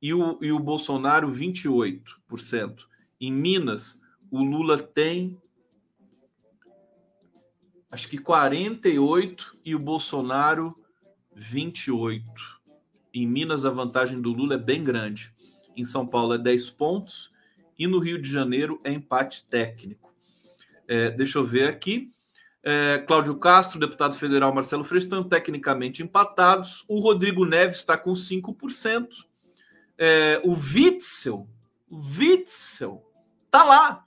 e o, e o Bolsonaro 28%. Em Minas, o Lula tem acho que 48 e o Bolsonaro 28. Em Minas a vantagem do Lula é bem grande. Em São Paulo é 10 pontos e no Rio de Janeiro é empate técnico. É, deixa eu ver aqui. É, Cláudio Castro, deputado federal Marcelo estão tecnicamente empatados. O Rodrigo Neves está com 5%. É, o Witzel, o Witzel, está lá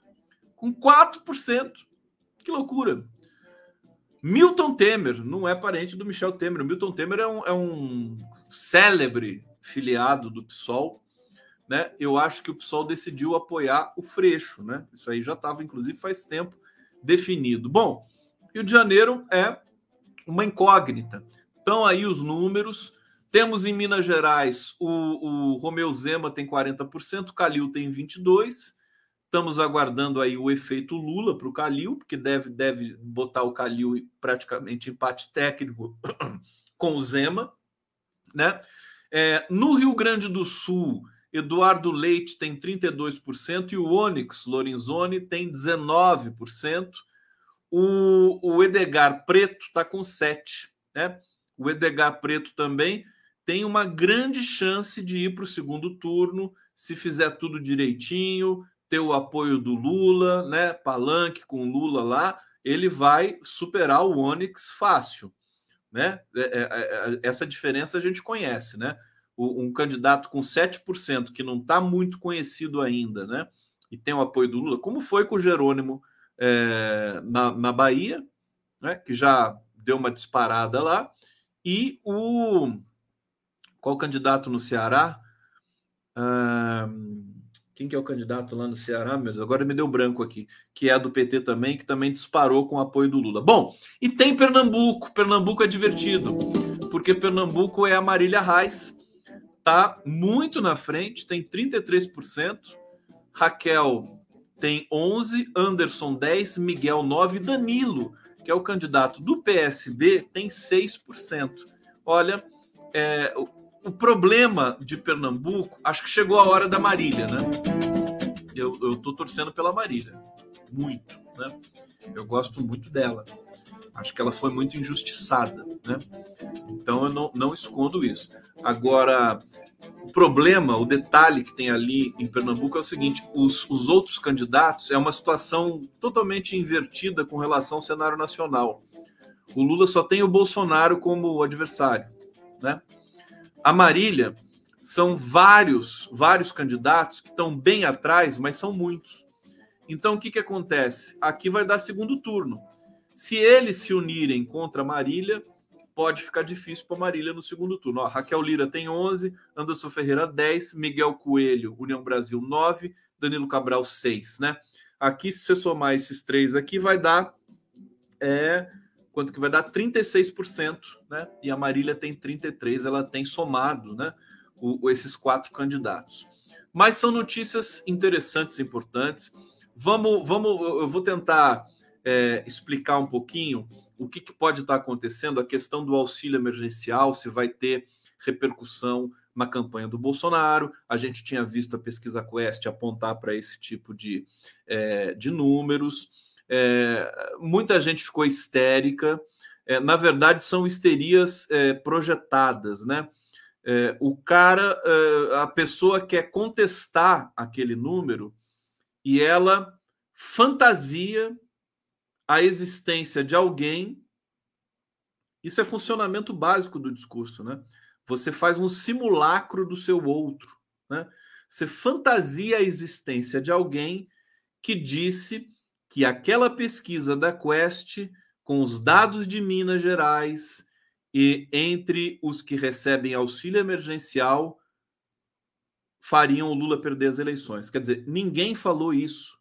com 4%. Que loucura. Milton Temer não é parente do Michel Temer. O Milton Temer é um, é um célebre filiado do PSOL. Né? Eu acho que o PSOL decidiu apoiar o Freixo. Né? Isso aí já estava, inclusive, faz tempo definido. Bom, Rio de Janeiro é uma incógnita. Então, aí os números. Temos em Minas Gerais o, o Romeu Zema tem 40%, o Calil tem 22%. Estamos aguardando aí o efeito Lula para o Calil, porque deve, deve botar o Calil praticamente empate técnico com o Zema. Né? É, no Rio Grande do Sul, Eduardo Leite tem 32% e o Onyx Lorenzoni tem 19%. O, o Edgar Preto está com 7%. Né? O Edgar Preto também tem uma grande chance de ir para o segundo turno se fizer tudo direitinho, ter o apoio do Lula, né? Palanque com Lula lá, ele vai superar o Onyx fácil, né? É, é, é, essa diferença a gente conhece, né? um candidato com 7% que não está muito conhecido ainda, né? E tem o apoio do Lula, como foi com o Jerônimo é, na, na Bahia, né? Que já deu uma disparada lá, e o qual candidato no Ceará? Ah, quem que é o candidato lá no Ceará, meu Deus? Agora me deu branco aqui, que é do PT também, que também disparou com o apoio do Lula. Bom, e tem Pernambuco. Pernambuco é divertido, porque Pernambuco é a Marília Reis, tá muito na frente, tem 33%. Raquel tem 11, Anderson 10, Miguel 9, Danilo, que é o candidato do PSB, tem 6%. Olha, é, o problema de Pernambuco, acho que chegou a hora da Marília, né? Eu, eu tô torcendo pela Marília, muito, né? Eu gosto muito dela. Acho que ela foi muito injustiçada, né? Então eu não, não escondo isso. Agora, o problema, o detalhe que tem ali em Pernambuco é o seguinte: os, os outros candidatos é uma situação totalmente invertida com relação ao cenário nacional. O Lula só tem o Bolsonaro como adversário, né? A Marília são vários, vários candidatos que estão bem atrás, mas são muitos. Então, o que, que acontece? Aqui vai dar segundo turno. Se eles se unirem contra a Marília, pode ficar difícil para Marília no segundo turno. Ó, Raquel Lira tem 11, Anderson Ferreira 10, Miguel Coelho, União Brasil 9, Danilo Cabral 6, né? Aqui, se você somar esses três aqui, vai dar é, quanto que vai dar 36%, né? E a Marília tem 33%, ela tem somado, né? O, esses quatro candidatos. Mas são notícias interessantes, importantes. Vamos, vamos, eu vou tentar é, explicar um pouquinho o que, que pode estar acontecendo, a questão do auxílio emergencial, se vai ter repercussão na campanha do Bolsonaro. A gente tinha visto a pesquisa Quest apontar para esse tipo de, é, de números. É, muita gente ficou histérica. É, na verdade, são histerias é, projetadas, né? É, o cara, é, a pessoa quer contestar aquele número e ela fantasia a existência de alguém. Isso é funcionamento básico do discurso, né? Você faz um simulacro do seu outro, né? Você fantasia a existência de alguém que disse que aquela pesquisa da Quest, com os dados de Minas Gerais e entre os que recebem auxílio emergencial, fariam o Lula perder as eleições. Quer dizer, ninguém falou isso.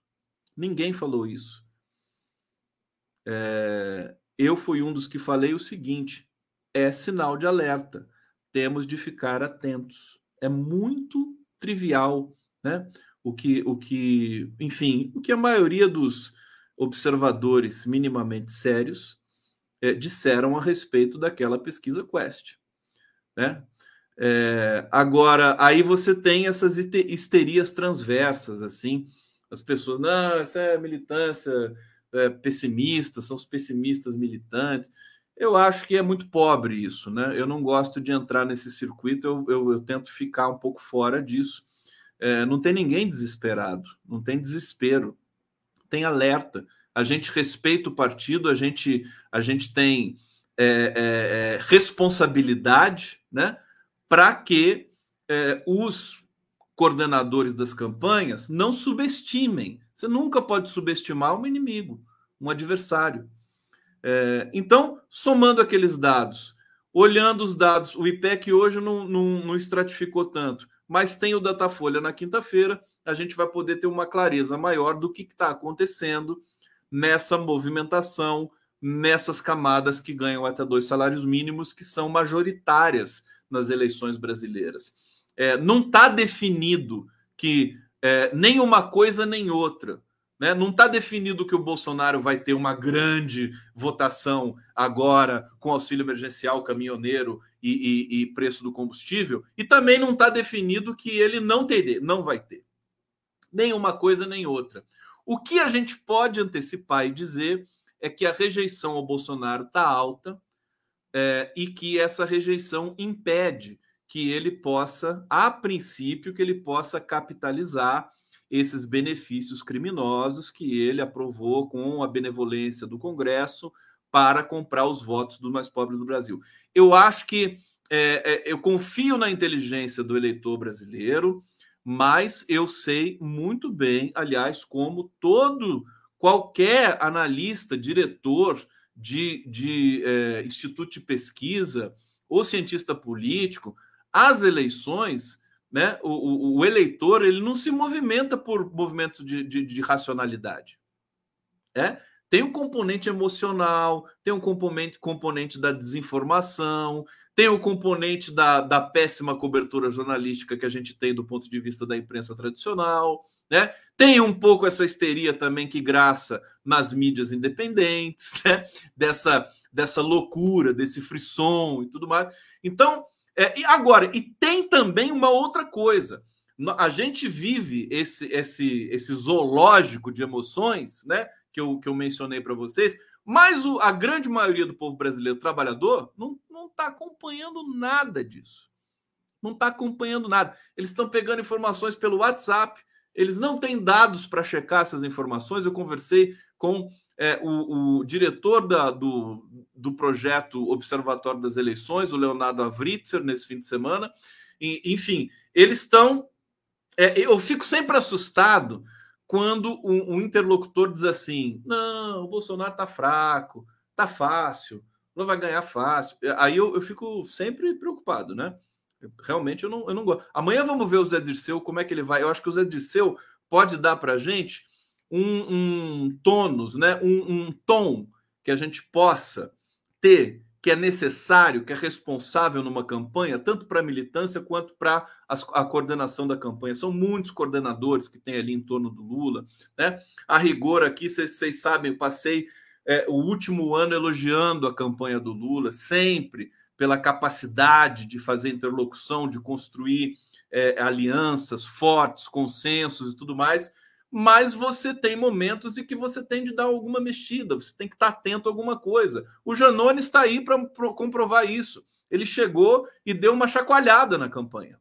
Ninguém falou isso. É, eu fui um dos que falei o seguinte: é sinal de alerta. Temos de ficar atentos. É muito trivial, né? O que, o que, enfim, o que a maioria dos observadores minimamente sérios é, disseram a respeito daquela pesquisa Quest, né? É, agora, aí você tem essas histerias transversas, assim, as pessoas, não, essa é militância é, pessimista, são os pessimistas militantes. Eu acho que é muito pobre isso, né? Eu não gosto de entrar nesse circuito, eu, eu, eu tento ficar um pouco fora disso. É, não tem ninguém desesperado, não tem desespero, tem alerta. A gente respeita o partido, a gente, a gente tem é, é, é responsabilidade né, para que é, os coordenadores das campanhas não subestimem. Você nunca pode subestimar um inimigo, um adversário. É, então, somando aqueles dados, olhando os dados, o IPEC hoje não, não, não estratificou tanto, mas tem o Datafolha na quinta-feira, a gente vai poder ter uma clareza maior do que está acontecendo nessa movimentação, nessas camadas que ganham até dois salários mínimos, que são majoritárias nas eleições brasileiras. É, não está definido que é, nem uma coisa nem outra. Né? Não está definido que o Bolsonaro vai ter uma grande votação agora com auxílio emergencial, caminhoneiro e, e, e preço do combustível, e também não está definido que ele não ter, não vai ter nem uma coisa nem outra. O que a gente pode antecipar e dizer é que a rejeição ao Bolsonaro está alta é, e que essa rejeição impede que ele possa, a princípio, que ele possa capitalizar esses benefícios criminosos que ele aprovou com a benevolência do Congresso para comprar os votos dos mais pobres do Brasil. Eu acho que é, é, eu confio na inteligência do eleitor brasileiro, mas eu sei muito bem, aliás, como todo qualquer analista, diretor de, de é, instituto de pesquisa ou cientista político, as eleições né? O, o, o, eleitor ele não se movimenta por movimentos de, de, de racionalidade. É? Tem um componente emocional, tem um componente, componente da desinformação, tem o componente da, da péssima cobertura jornalística que a gente tem do ponto de vista da imprensa tradicional. Né? Tem um pouco essa histeria também que graça nas mídias independentes, né? dessa, dessa loucura, desse frisson e tudo mais. Então, é, e agora, e tem também uma outra coisa. A gente vive esse, esse, esse zoológico de emoções, né? Que eu, que eu mencionei para vocês, mas o, a grande maioria do povo brasileiro trabalhador não está acompanhando nada disso. Não está acompanhando nada. Eles estão pegando informações pelo WhatsApp, eles não têm dados para checar essas informações. Eu conversei com é, o, o, diretor da, do, do projeto Observatório das Eleições, o Leonardo Avritzer, nesse fim de semana. E, enfim, eles estão. É, eu fico sempre assustado quando um, um, interlocutor diz assim: não, o Bolsonaro está fraco, está fácil, não vai ganhar fácil. Aí eu, eu fico sempre preocupado, né? Realmente eu não, eu não gosto. Amanhã vamos ver o Zé Dirceu, como é que ele vai. Eu acho que o Zé Dirceu pode dar para a gente um, um tônus, né? Um, um tom que a gente possa ter, que é necessário, que é responsável numa campanha, tanto para a militância quanto para a coordenação da campanha. São muitos coordenadores que tem ali em torno do Lula. Né? A rigor aqui, vocês sabem, eu passei é, o último ano elogiando a campanha do Lula, sempre pela capacidade de fazer interlocução, de construir é, alianças fortes, consensos e tudo mais mas você tem momentos em que você tem de dar alguma mexida, você tem que estar atento a alguma coisa. O Janone está aí para comprovar isso. Ele chegou e deu uma chacoalhada na campanha.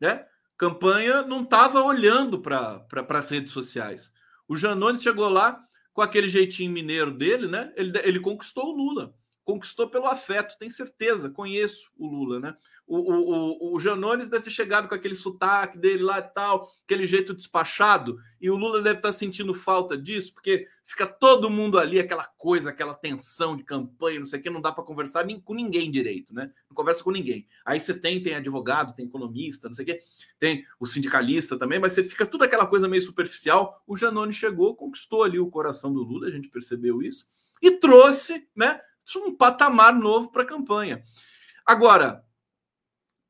Né? Campanha não estava olhando para as redes sociais. O Janone chegou lá com aquele jeitinho mineiro dele, né? Ele, ele conquistou o Lula conquistou pelo afeto, tem certeza, conheço o Lula, né? O, o, o, Janones deve ter chegado com aquele sotaque dele lá e tal, aquele jeito despachado, e o Lula deve estar sentindo falta disso, porque fica todo mundo ali, aquela coisa, aquela tensão de campanha, não sei o que, não dá para conversar nem com ninguém direito, né? Não conversa com ninguém. Aí você tem, tem advogado, tem economista, não sei o que, tem o sindicalista também, mas você fica tudo aquela coisa meio superficial. O Janone chegou, conquistou ali o coração do Lula, a gente percebeu isso, e trouxe, né? Um patamar novo para a campanha. Agora,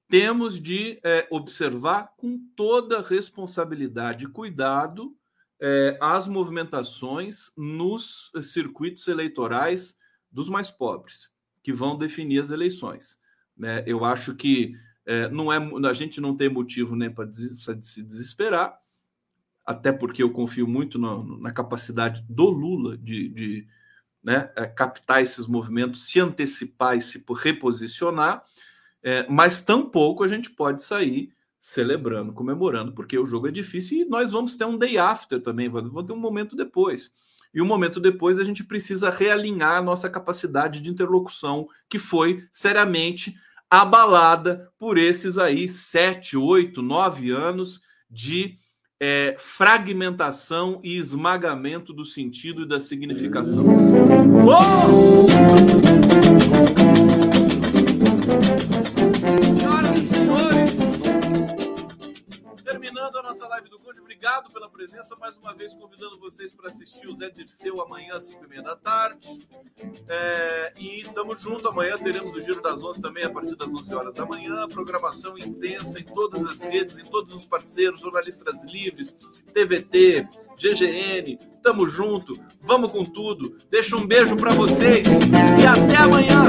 temos de é, observar com toda responsabilidade e cuidado é, as movimentações nos circuitos eleitorais dos mais pobres, que vão definir as eleições. Né? Eu acho que é, não é, a gente não tem motivo nem para se desesperar, até porque eu confio muito no, na capacidade do Lula de, de né, é, captar esses movimentos, se antecipar e se reposicionar, é, mas tampouco a gente pode sair celebrando, comemorando, porque o jogo é difícil e nós vamos ter um day after também, vamos ter um momento depois. E um momento depois a gente precisa realinhar a nossa capacidade de interlocução, que foi seriamente abalada por esses aí sete, oito, nove anos de é fragmentação e esmagamento do sentido e da significação. Oh! Senhoras e senhores, terminando a nossa live do Conde, obrigado pela presença. Mais uma vez, convidando vocês para assistir o Zé Dirceu amanhã às 5 e meia da tarde. É, estamos juntos. Amanhã teremos o Giro das Onze também a partir das 11 horas da manhã. Programação intensa em todas as redes, em todos os parceiros, jornalistas livres, TVT, GGN. Tamo junto. Vamos com tudo. Deixa um beijo para vocês e até amanhã.